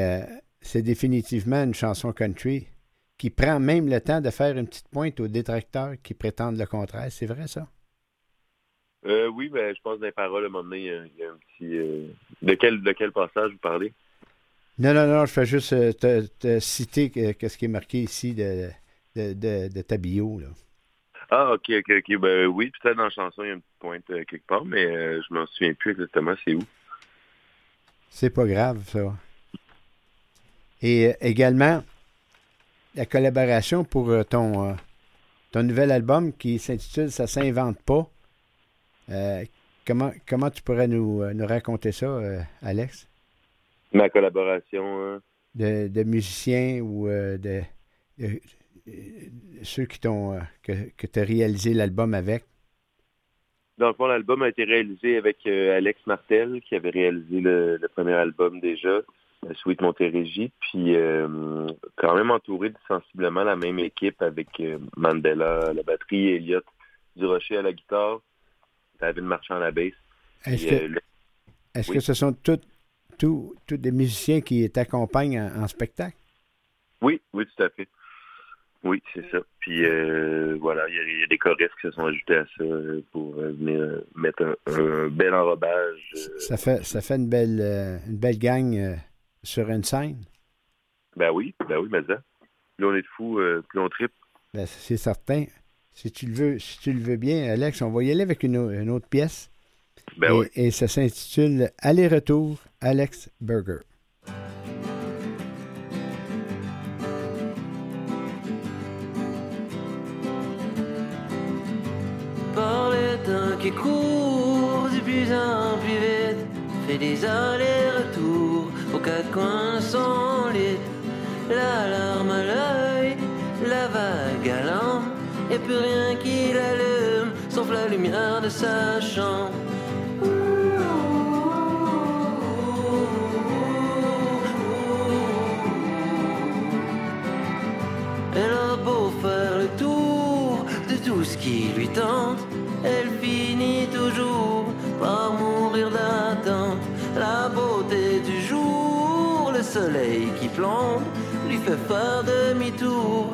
c'est définitivement une chanson country qui prend même le temps de faire une petite pointe aux détracteurs qui prétendent le contraire. C'est vrai, ça? Euh, oui, ben, je pense dans les paroles, à un moment donné, il y a, il y a un petit... euh, de, quel, de quel passage vous parlez? Non, non, non, je fais juste euh, te, te citer que- qu'est-ce qui est marqué ici de, de, de, de ta bio. Là. Ah, ok, ok, ok. Ben oui, peut-être dans la chanson, il y a une petite pointe euh, quelque part, mais euh, je m'en souviens plus exactement c'est où. C'est pas grave, ça. Et euh, également, la collaboration pour euh, ton, euh, ton nouvel album qui s'intitule Ça s'invente pas. Euh, comment, comment tu pourrais nous, nous raconter ça, euh, Alex? Ma collaboration, hein. De, de musiciens ou euh, de, de- de ceux qui t'ont que, que tu as réalisé l'album avec? Dans le fond, l'album a été réalisé avec Alex Martel, qui avait réalisé le, le premier album déjà, Sweet Montérégie, puis euh, quand même entouré de sensiblement la même équipe avec euh, Mandela à la batterie, Elliot Durocher à la guitare, David Marchand à la basse. Est-ce que- euh, le- Oui. que ce sont tous des musiciens qui t'accompagnent en, en spectacle? Oui, oui, tout à fait. Oui, c'est ça. Puis euh, voilà, il y, a- il y a des choristes qui se sont ajoutés à ça pour euh, venir mettre un, un bel enrobage. Ça fait, ça fait une belle, une belle gang sur une scène? ben oui, ben oui, mais ça. Plus on est de fous, euh, plus on tripe. Ben, c'est certain. Si tu le veux, si tu le veux bien, Alex, on va y aller avec une, au- une autre pièce. Ben et, oui. et ça s'intitule Aller-retour Alex Burger. par le temps qui court de plus en plus vite, fait des allers-retours de son lit. L'alarme à l'œil, la vague à l'âme, et plus rien qui l'allume, sauf la lumière de sa chambre. Lui fait faire demi-tour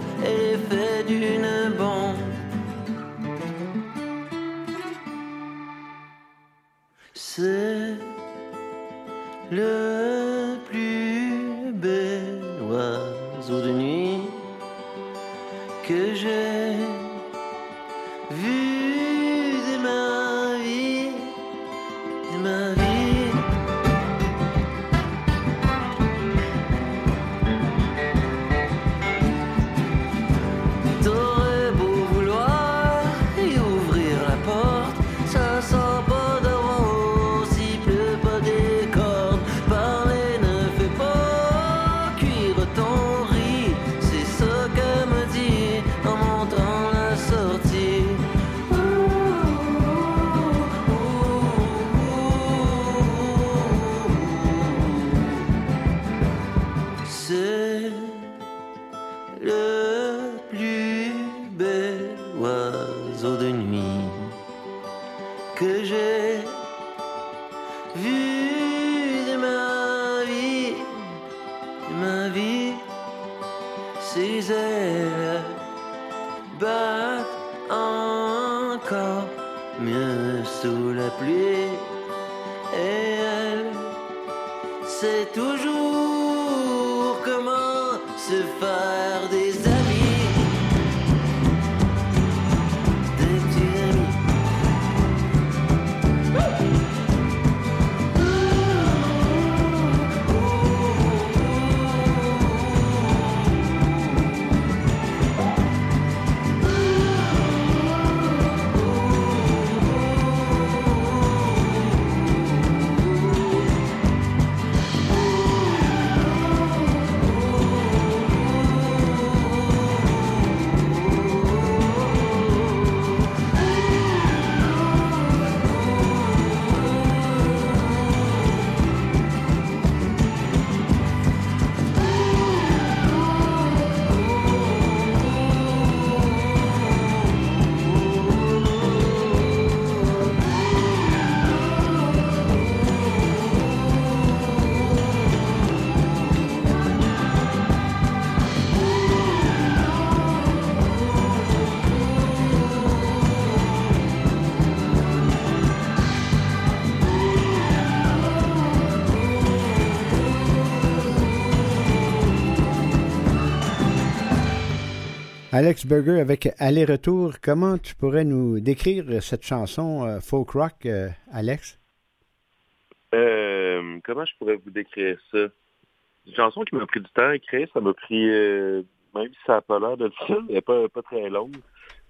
Alex Berger avec Aller-retour. Comment tu pourrais nous décrire cette chanson euh, folk rock, euh, Alex? Euh, comment je pourrais vous décrire ça? C'est une chanson qui m'a pris du temps à écrire. Ça m'a pris, euh, même si ça n'a pas l'air de ça, elle n'est pas, pas très longue.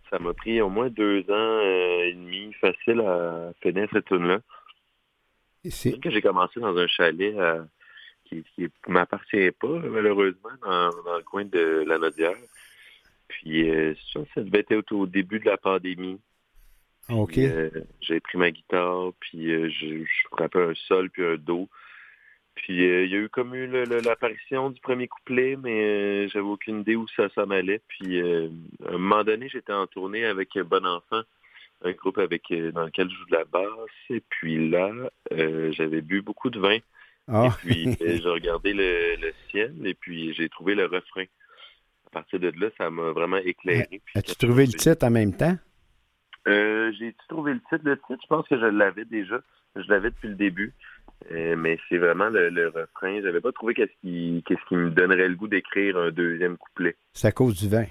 Ça m'a pris au moins deux ans et demi facile à finir cette tune-là. C'est que j'ai commencé dans un chalet qui ne m'appartient pas, malheureusement, dans, dans le coin de la Nodière. Puis euh, ça, ça devait être au, début de la pandémie. OK. Euh, j'ai pris ma guitare, puis euh, je, je frappais un sol puis un do. Puis euh, il y a eu comme eu l'apparition du premier couplet, mais euh, j'avais aucune idée où ça s'en allait. Puis à un moment donné, j'étais en tournée avec Bon Enfant, un groupe avec dans lequel je joue de la basse. Et puis là, j'avais bu beaucoup de vin. Ah. Et puis j'ai regardé le, le ciel et puis j'ai trouvé le refrain. À partir de là, ça m'a vraiment éclairé. As-tu trouvé le titre en même temps? euh, j'ai trouvé le titre? Le titre, je pense que je l'avais déjà. Je l'avais depuis le début. Euh, mais c'est vraiment le, le refrain. J'avais pas trouvé qu'est-ce qui, qu'est-ce qui me donnerait le goût d'écrire un deuxième couplet. C'est à cause du vin.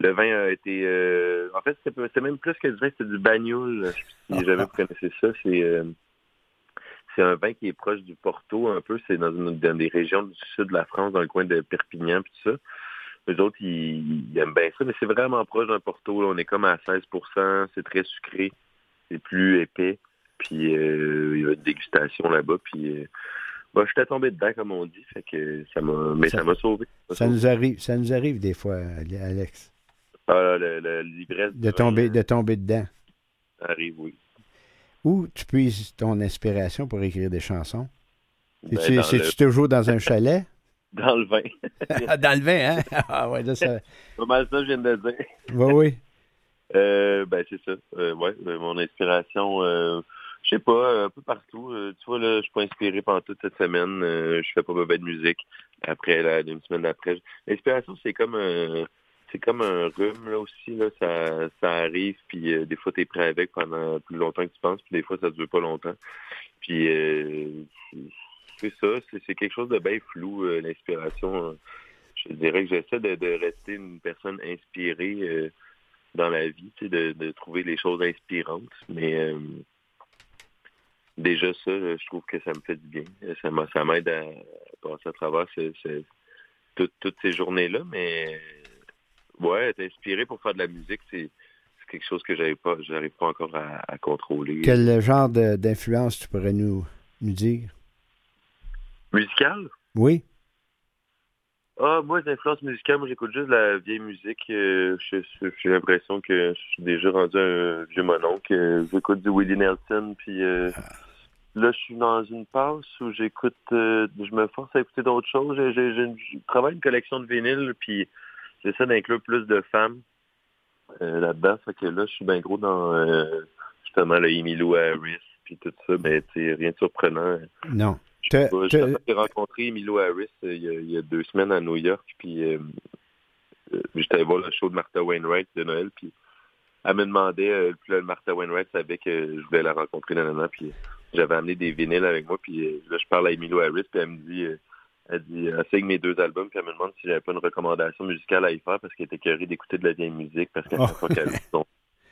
Le vin a été... euh, en fait, c'était même plus que du vin, c'était du bagnoul. Si jamais vous connaissez ça, c'est... euh, c'est un vin qui est proche du Porto un peu. C'est dans, une, dans des régions du sud de la France, dans le coin de Perpignan puis tout ça. Les autres, ils, ils aiment bien ça, mais c'est vraiment proche d'un Porto. là. On est comme à 16% C'est très sucré. C'est plus épais. Puis euh, il y a une dégustation là-bas. Puis euh, bah, j'étais tombé dedans, comme on dit. Fait que ça m'a. Mais Ça- m'a sauvé. Ça nous arrive, ça nous arrive des fois, Alex, Ah, l'ivresse de vin, tomber, de tomber dedans. ça arrive, oui. Où tu puises ton inspiration pour écrire des chansons? Ben, C'est-tu le- toujours dans un chalet? Dans le vin. dans le vin, hein? Ah ouais, là, ça... Pas mal ça, je viens de le dire. Oui, oui. Euh, ben, c'est ça. Euh, ouais, euh, mon inspiration, euh, je sais pas, euh, un peu partout. Tu vois, là, je suis pas inspiré pendant toute cette semaine. Je fais pas de musique. Après, là, une semaine d'après. L'inspiration, c'est comme un, c'est comme un rhume, là, aussi, là. Ça, ça arrive, puis euh, des fois, t'es prêt avec pendant plus longtemps que tu penses, puis des fois, ça dure pas longtemps. Puis, euh, c'est ça. C'est, quelque chose de bien flou, euh, l'inspiration. euh. Je dirais que j'essaie de, rester une personne inspirée euh, dans la vie, de, trouver les choses inspirantes. Mais déjà ça, je trouve que ça me fait du bien. Ça, m'a- ça m'aide à passer à travers ce- ce- tout- toutes ces journées-là. Mais ouais, être inspiré pour faire de la musique, c'est quelque chose que j'arrive pas, j'arrive pas encore à, à contrôler. Quel genre d'influence tu pourrais nous, nous dire? Musical? Oui? Ah, moi, les influences musicales, moi, j'écoute juste la vieille musique. Euh, J'ai l'impression que je suis déjà rendu un vieux mononcle. Euh, J'écoute du Willie Nelson, puis euh, là, je suis dans une passe où j'écoute, euh, je me force à écouter d'autres choses. Je travaille une collection de vinyles, puis j'essaie d'inclure plus de femmes euh, là-dedans. Fait que là, je suis bien gros dans, euh, justement, le Emilio Harris, puis tout ça, mais c'est rien de surprenant. Non. J'ai rencontré Emilio Harris euh, il y, a, il y a deux semaines à New York, puis j'étais voir le show de Martha Wainwright de Noël, puis elle me demandait, puis là, Martha Wainwright savait que je voulais la rencontrer, nanana, puis j'avais amené des vinyles avec moi, puis là, je parle à Emilio Harris, puis elle me dit, elle dit, elle signe mes deux albums, puis elle me demande si j'avais pas une recommandation musicale à y faire, parce qu'elle était curée d'écouter de la vieille musique, parce qu'à Oh. chaque fois qu'elle ouvre son-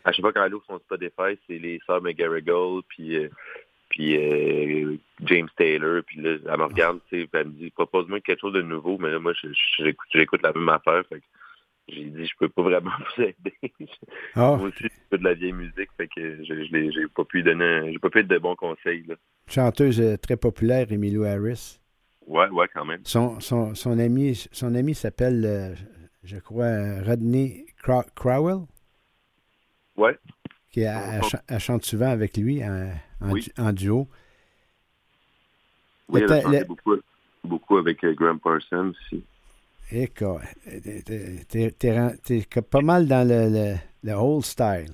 à chaque fois qu'elle ouvre son Spotify, c'est les sœurs McGarrigle, puis euh, puis euh, James Taylor, puis là, elle me regarde, tu sais, elle me dit, propose-moi quelque chose de nouveau, mais là, moi, je- je- j'écoute, j'écoute la même affaire, fait que j'ai dit, je peux pas vraiment vous aider. Ah. Moi aussi, j'écoute de la vieille musique, fait que je, je l'ai- j'ai pas pu donner, j'ai pas pu être de bons conseils, là. Chanteuse euh, très populaire, Emilio Harris. Ouais, ouais, quand même. Son, son, son ami, son ami s'appelle, euh, je crois, euh, Rodney Crow- Crowell, Ouais. qui a- elle, cha- elle chante souvent avec lui en, en Oui. du- en duo. Oui, Le elle a chanté le- beaucoup, beaucoup avec euh, Graham Parsons aussi. Et quoi, t'es- pas mal dans le, le, le old style.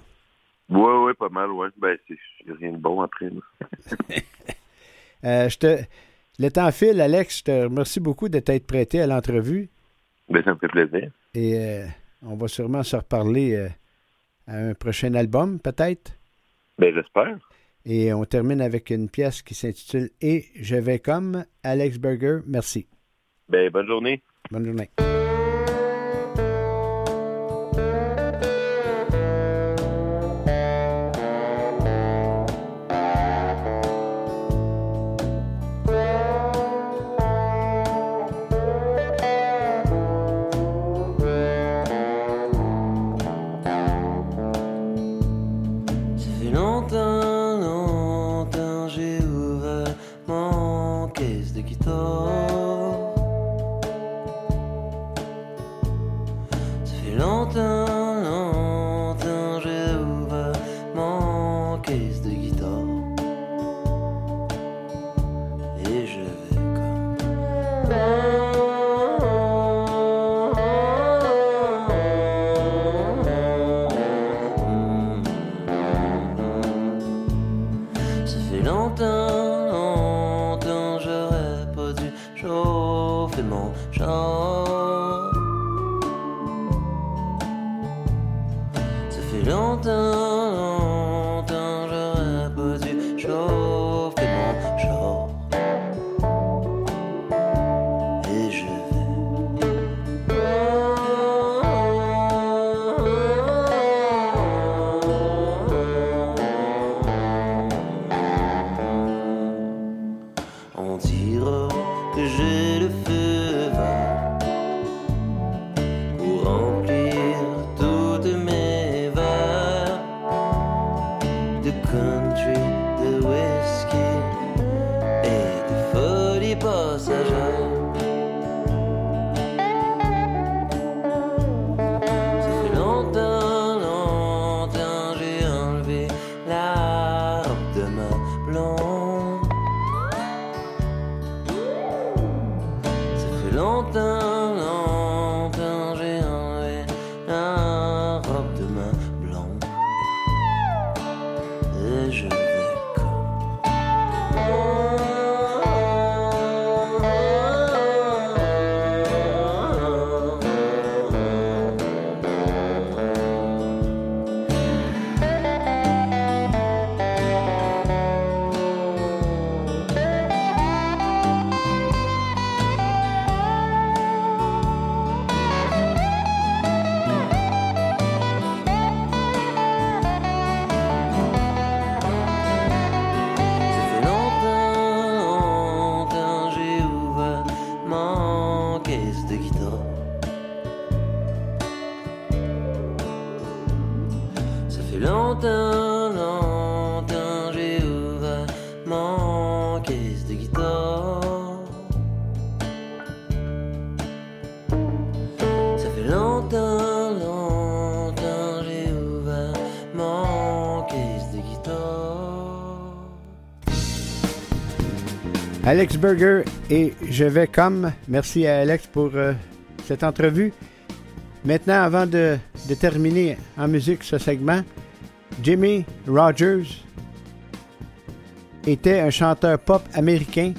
Ouais, ouais, pas mal, ouais. Ben, c'est rien de bon après. Euh, je te, le temps file, Alex. Je te remercie beaucoup de t'être prêté à l'entrevue. Ben, ça me fait plaisir. Et euh, on va sûrement se reparler euh, à un prochain album, peut-être. Ben, j'espère. Et on termine avec une pièce qui s'intitule Et je vais comme Alex Berger. Merci. Ben, bonne journée. Bonne journée. La robe Alex Berger et Je vais comme. Merci à Alex pour euh, cette entrevue. Maintenant, avant de, de terminer en musique ce segment, Jimmy Rogers était un chanteur pop américain.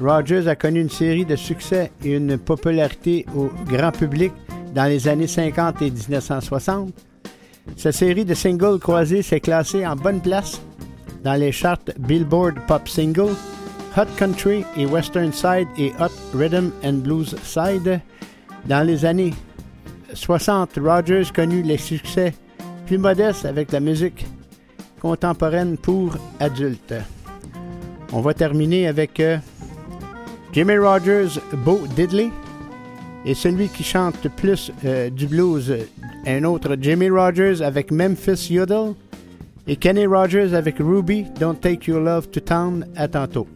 Rogers a connu une série de succès et une popularité au grand public dans les années 50 et 1960. Sa série de singles croisés s'est classée en bonne place dans les charts Billboard Pop Singles, Hot Country et Western Side et Hot Rhythm and Blues Side. Dans les années 60, Rogers connut les succès plus modestes avec la musique contemporaine pour adultes. On va terminer avec euh, Jimmy Rogers, Bo Diddley. Et celui qui chante plus euh, du blues, un autre Jimmy Rogers avec Memphis Yodel. Et Kenny Rogers avec Ruby, Don't Take Your Love to Town. À tantôt.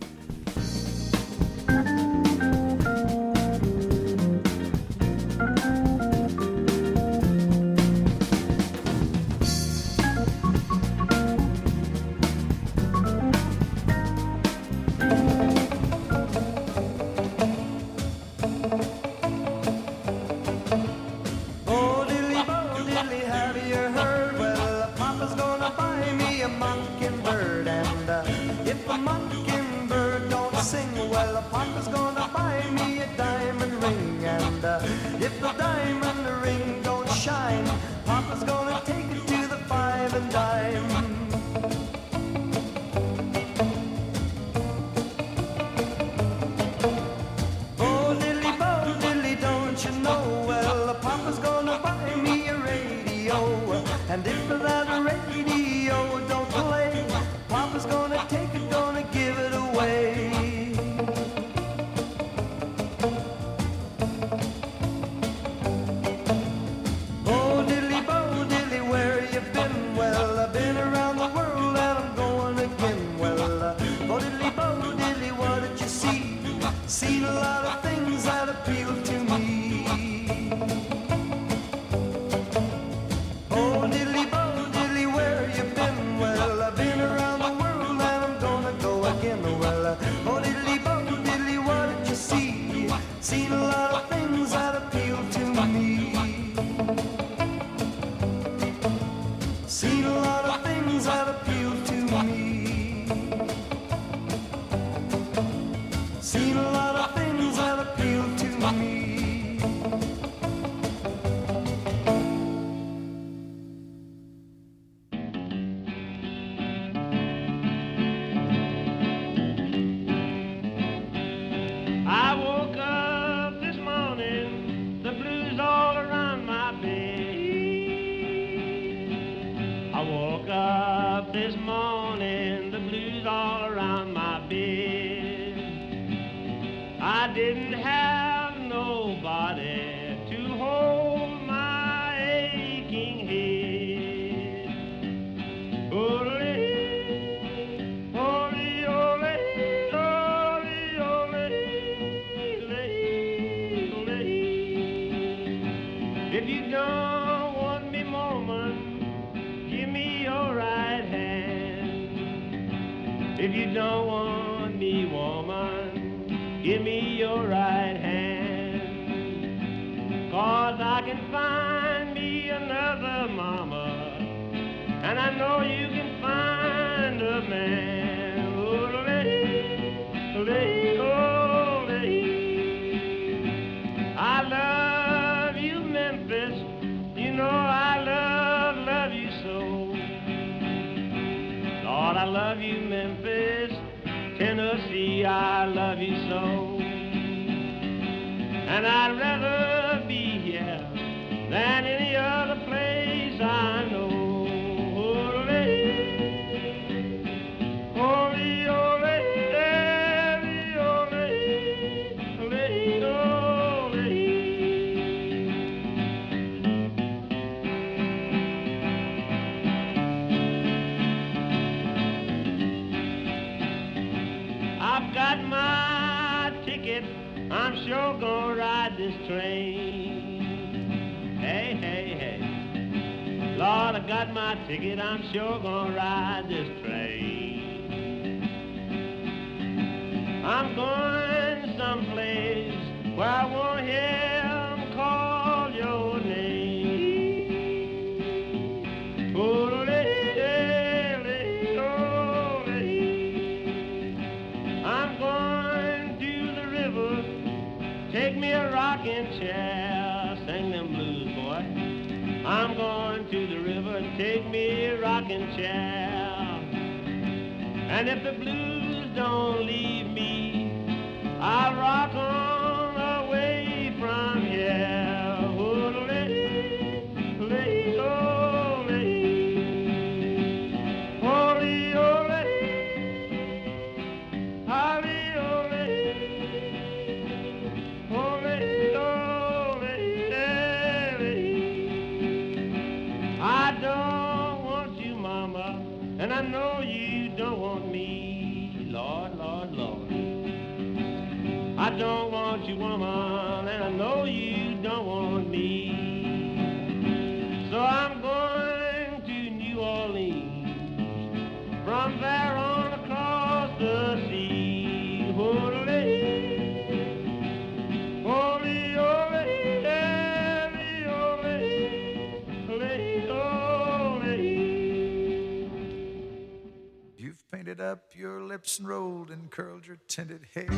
lips and rolled and curled your tinted hair.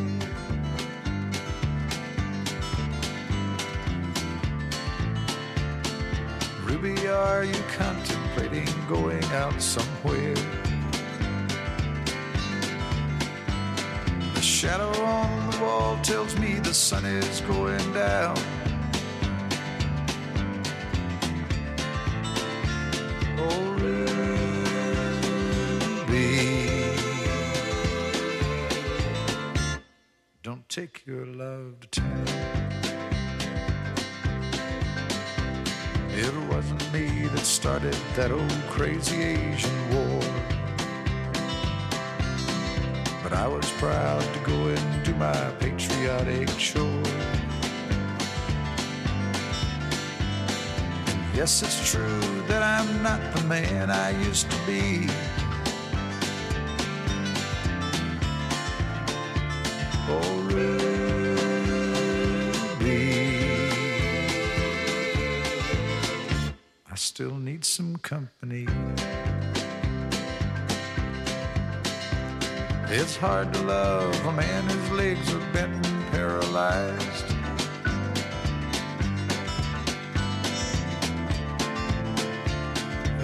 Ruby, are you contemplating going out somewhere? The shadow on the wall tells me the sun is going down. take your love to town. It wasn't me that started that old crazy Asian war. But I was proud to go into my patriotic chore. Yes, it's true that I'm not the man I used to be. some company. It's hard to love a man whose legs have been paralyzed.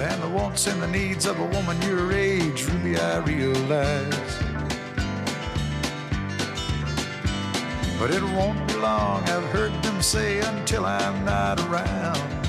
And the wants and the needs of a woman your age, Ruby, I realize. But it won't be long, I've heard them say, until I'm not around.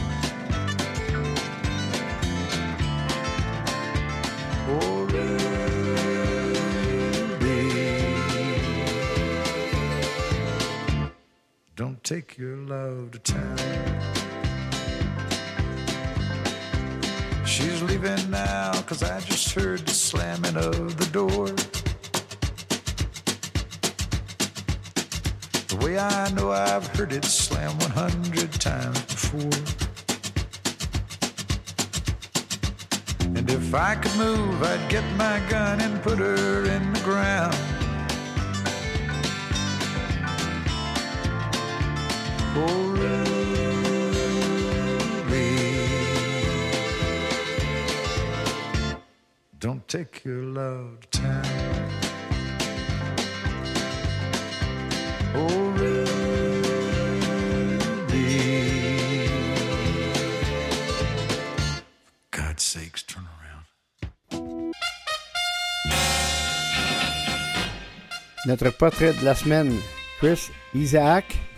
Just heard the slamming of the door. The way I know I've heard it slam 100 times before. And if I could move, I'd get my gun and put her in the ground. Oh, take your love to town. Oh, God's sakes, turn around. Notre portrait de la semaine, Chris Isaac.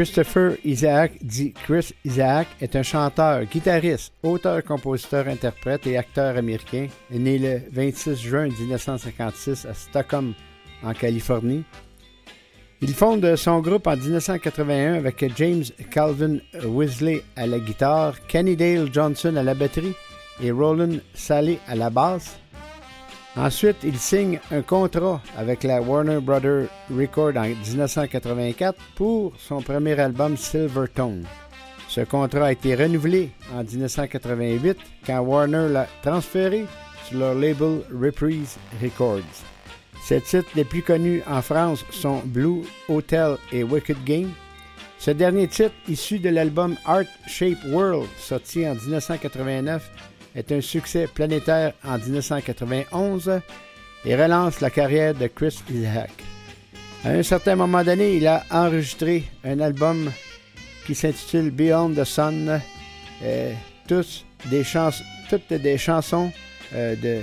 Christopher Isaac, dit Chris Isaac, est un chanteur, guitariste, auteur, compositeur, interprète et acteur américain, né le 26 juin 1956 à Stockholm, en Californie. Il fonde son groupe en 1981 avec James Calvin Weasley à la guitare, Kenny Dale Johnson à la batterie et Roland Saleh à la basse. Ensuite, il signe un contrat avec la Warner Brothers Records en 1984 pour son premier album Silvertone. Ce contrat a été renouvelé en 1988 quand Warner l'a transféré sur leur label Reprise Records. Ses titres les plus connus en France sont Blue Hotel et Wicked Game. Ce dernier titre, issu de l'album Art Shape World, sorti en 1989, est un succès planétaire en 1991 et relance la carrière de Chris Isaac. À un certain moment donné, il a enregistré un album qui s'intitule Beyond the Sun, euh, tous des toutes des chansons euh, de,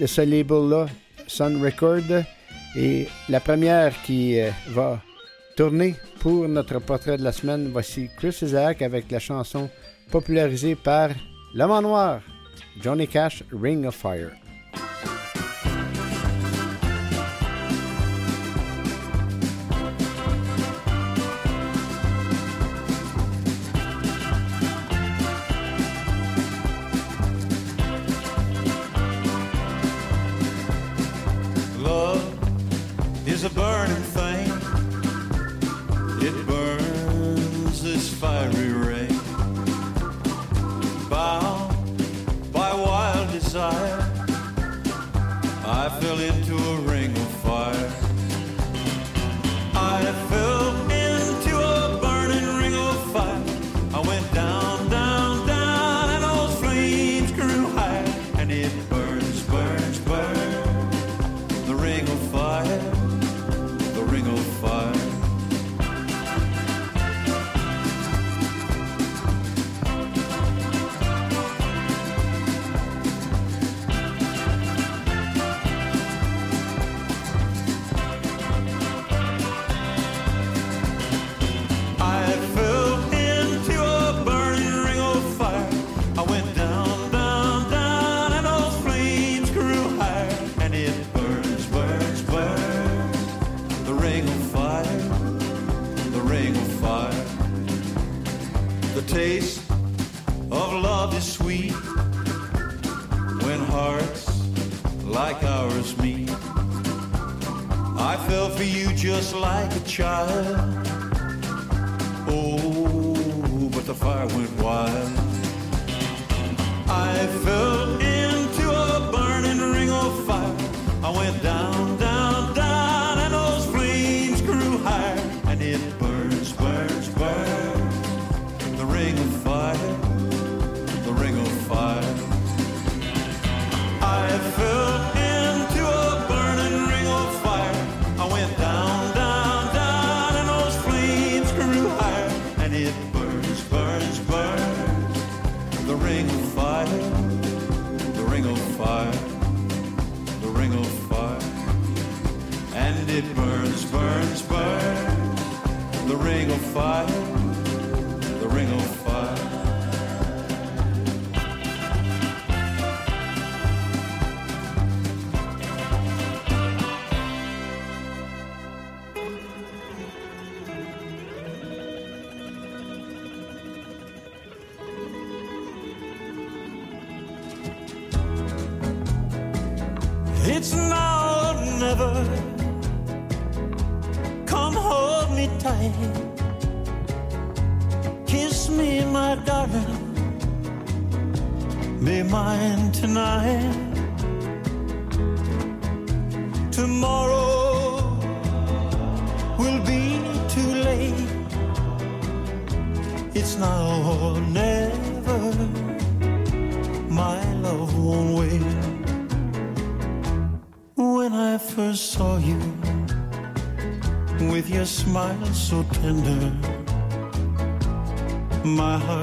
de ce label-là, Sun Record. Et la première qui euh, va tourner pour notre portrait de la semaine, voici Chris Isaac avec la chanson popularisée par L'homme en noir, Johnny Cash, Ring of Fire.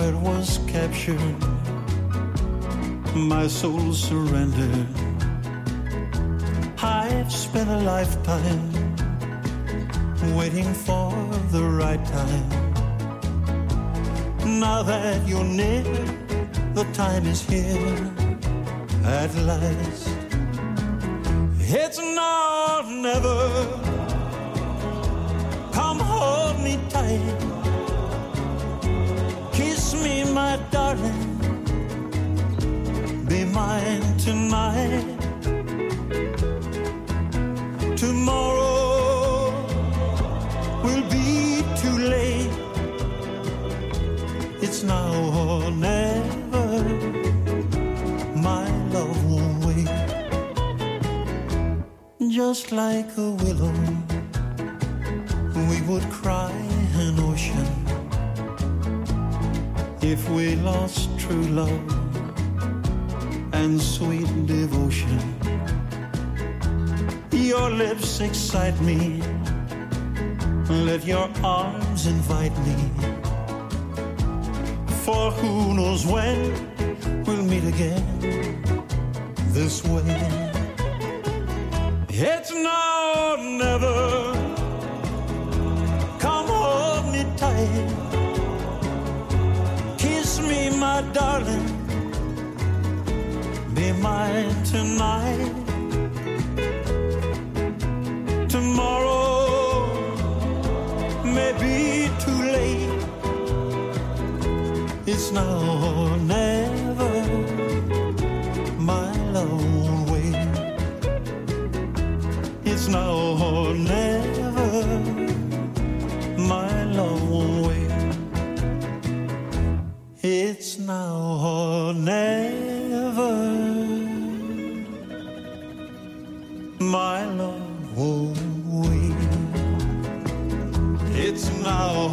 Heart was captured, my soul surrendered. I've spent a lifetime waiting for the right time. Now that you're near, the time is here at last. My love won't wait. It's now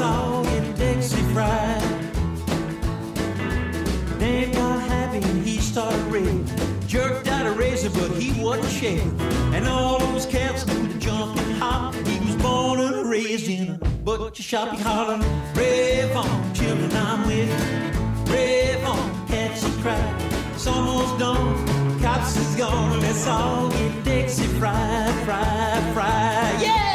all get Dixie fried. Dan got happy and he started raving. Jerked out a razor, but he wasn't shaving. And all those cats knew to jump and hop. He was born and raised in a butcher shop. He hollered, Rave on, children, I'm with you. Rave on, cats, he cried. It's almost done. Cops is gone. Let's all get Dixie fried, fried, fried. Yeah!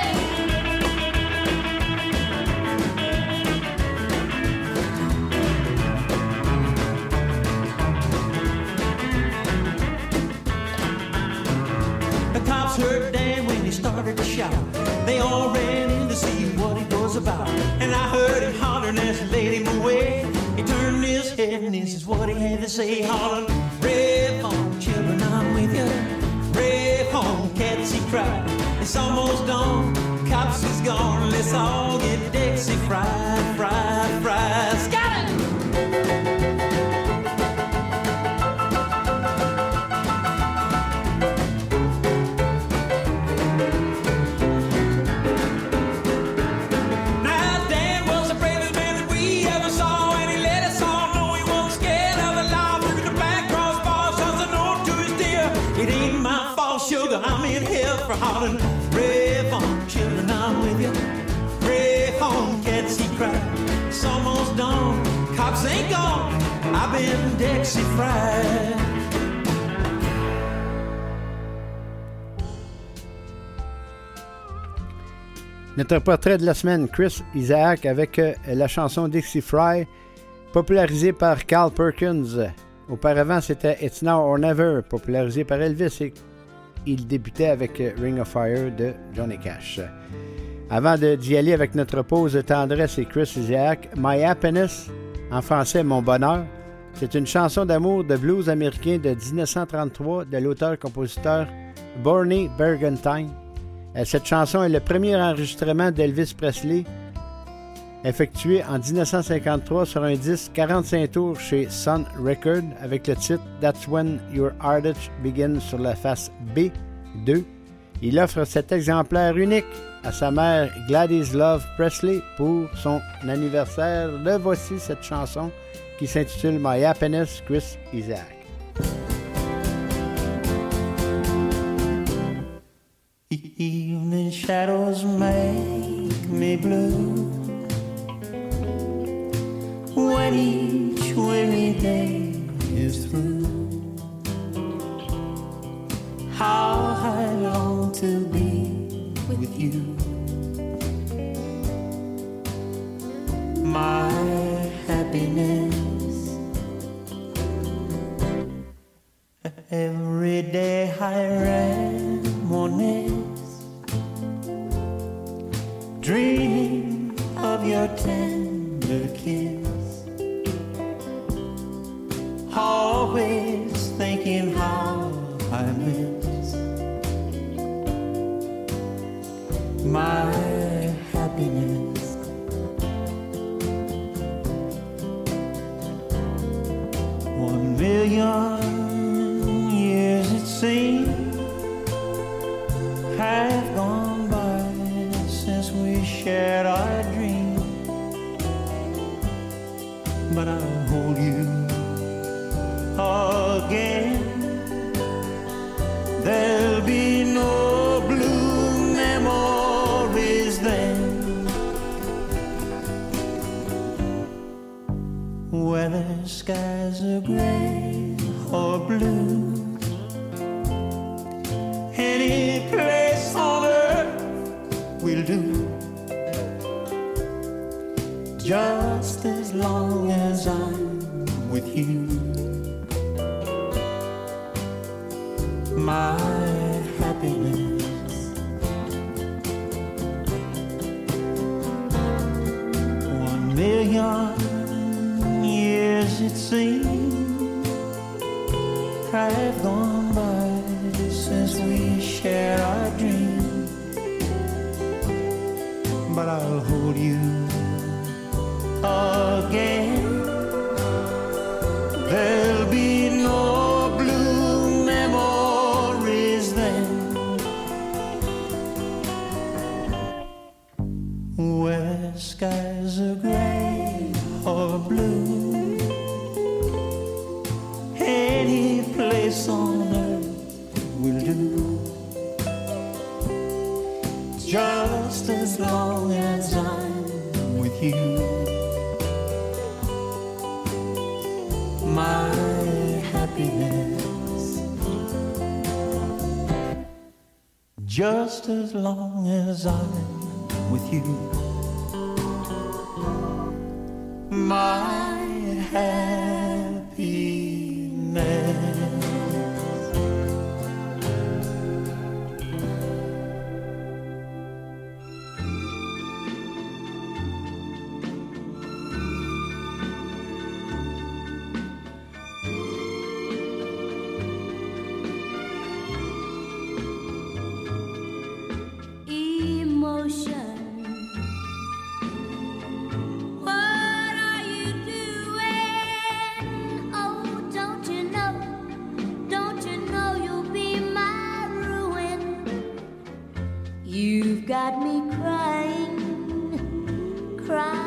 Shout. They all ran in to see what it was about. And I heard him hollering as he laid him away. He turned his head and this is what he had to say. Hollering, Rave on, children, I'm with you. Rave on, cats, he cried. It's almost done. Cops is gone. Let's all get Dixie fried, fried, fried. Notre portrait de la semaine, Chris Isaac, avec euh, la chanson Dixie Fry, popularisée par Carl Perkins. Auparavant, c'était It's Now or Never, popularisé par Elvis, et il débutait avec euh, Ring of Fire de Johnny Cash. Avant d'y aller avec notre pause de tendresse et Chris Isaac, My Happiness, en français Mon Bonheur, c'est une chanson d'amour de blues américain de 1933 de l'auteur-compositeur Barney Bergentine. Euh, Cette chanson est le premier enregistrement d'Elvis Presley effectué en 1953 sur un disque 45 tours chez Sun Record avec le titre That's When Your Heartache Begins sur la face B2. Il offre cet exemplaire unique à sa mère Gladys Love Presley pour son anniversaire. Le voici cette chanson qui s'intitule My Happiness, Chris Isaac. Make me blue. How Every day I reminisce, dreaming Just as long as I'm with you, my happiness. Got me crying, crying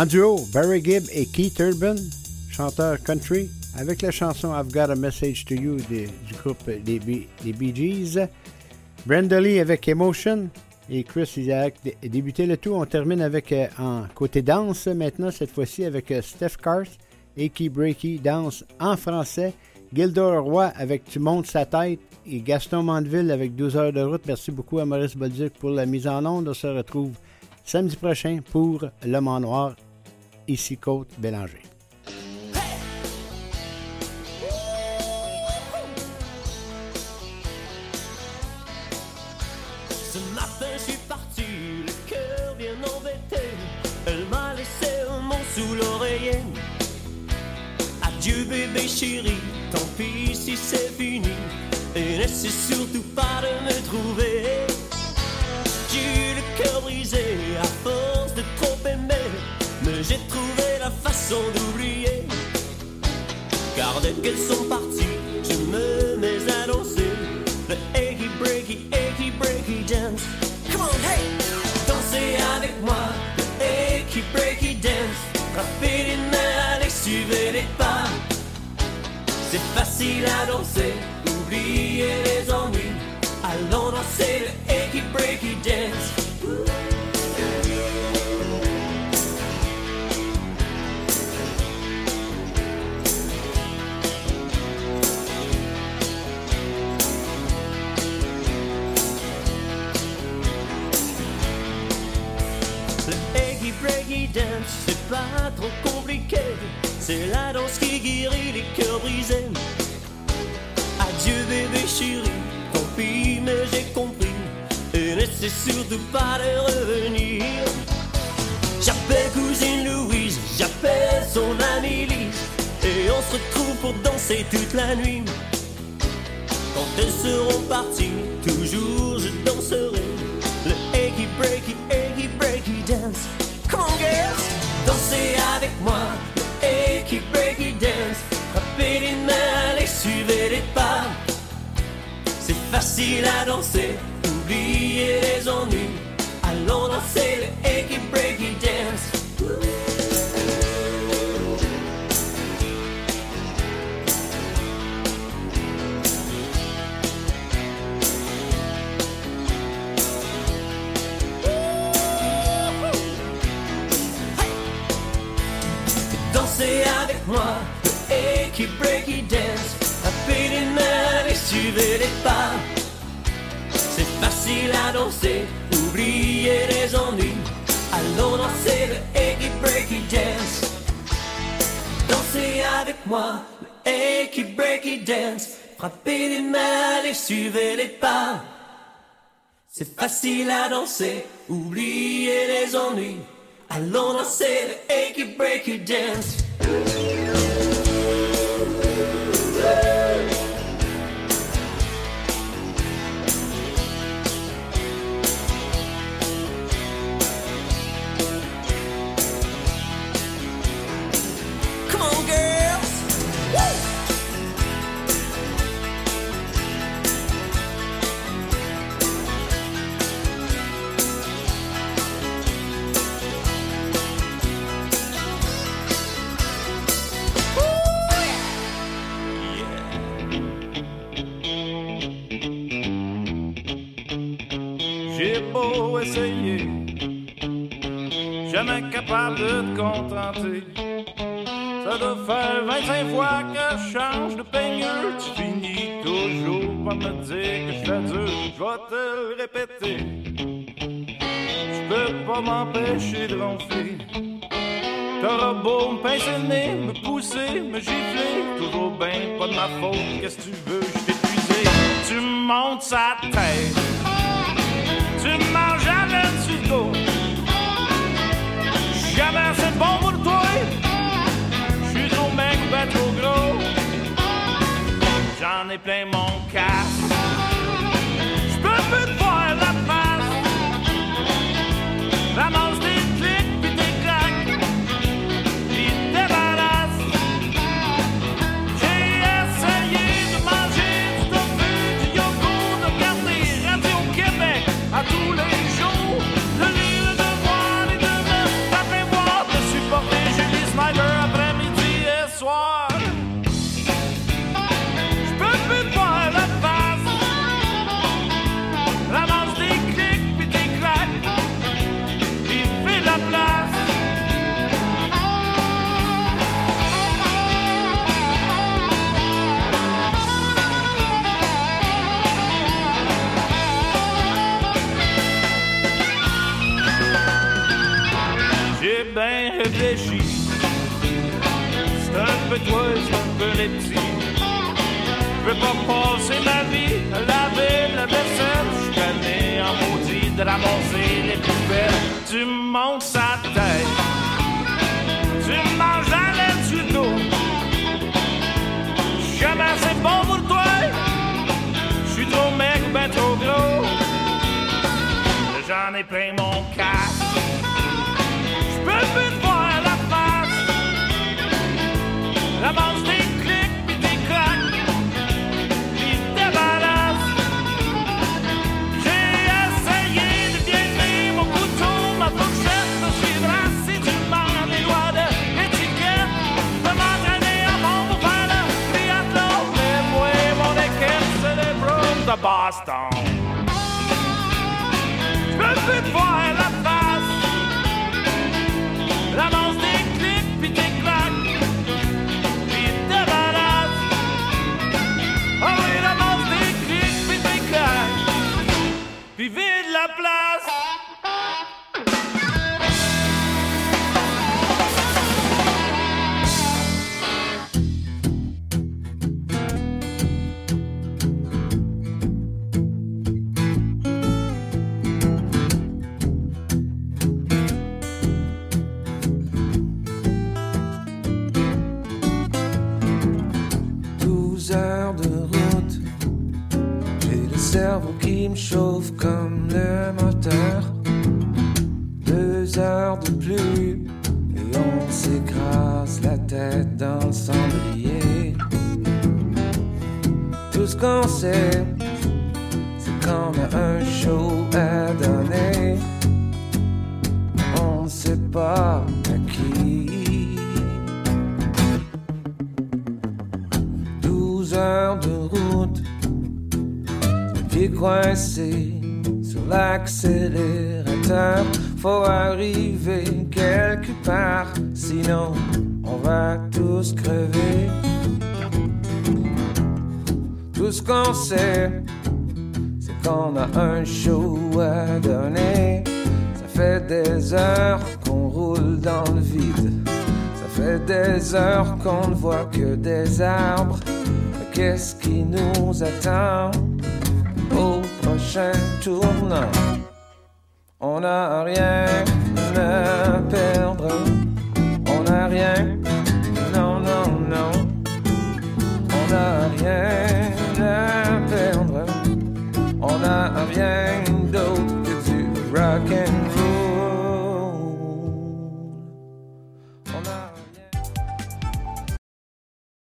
En duo, Barry Gibb et Keith Urban chanteur country, avec la chanson I've Got a Message to You du groupe des, Bee- Gees. Brenda Lee avec Emotion et Chris Isaac dé- débuté le tout. On termine avec euh, en côté danse maintenant, cette fois-ci avec euh, Steph Cars, Aki Breaky, danse en français. Gildor Roy avec Tu montes sa tête et Gaston Mandeville avec 12 heures de route. Merci beaucoup à Maurice Bolduc pour la mise en onde. On se retrouve samedi prochain pour L'Homme en Noir, ici Côte Bélanger. Ce matin, je suis parti, le cœur bien embêté. Elle m'a laissé un mot sous l'oreiller. Adieu, bébé chéri, tant pis si c'est fini. Et n'essaie surtout pas de me trouver. J'ai eu le cœur brisé à force de trop aimer. J'ai trouvé la façon d'oublier. Car dès qu'elles sont parties, je me mets à danser. Le achy breaky, achy breaky dance. Come on, hey! Dansez avec moi, le breaky dance. Frappez les mains, suivez les pas. C'est facile à danser, oubliez les ennuis. Allons danser le achy breaky dance. C'est la danse qui guérit les cœurs brisés. Adieu bébé chéri, tant pis, mais j'ai compris. Et n'essaie surtout pas de revenir. J'appelle cousine Louise, j'appelle son amie Lise. Et on se retrouve pour danser toute la nuit. Quand elles seront parties, toujours je danserai le achy breaky, achy breaky dance. Come on girls, dansez avec moi achy breaky dance. Frappez les mains, allez suivez les pas. C'est facile à danser, oubliez les ennuis. Allons danser le achy breaky dance. Moi achy breaky dance. Les mains et suivez les pas. C'est facile à danser, oubliez les ennuis. Allons danser le achy breaky dance. Dansez avec moi le achy breaky dance. Frappez les mains et suivez les pas. C'est facile à danser, oubliez les ennuis. Allons danser le achy breaky dance. Ça doit faire 25 fois que je change de peigneur. Tu finis toujours par me dire que je fais dur. Je vais te le répéter. Je peux pas m'empêcher de ronfler. T'auras beau me pincer me pousser, me gifler. Toujours ben pas de ma faute. Qu'est-ce que tu veux, je t'ai. Tu montes sa tête. Ai plein mon casque.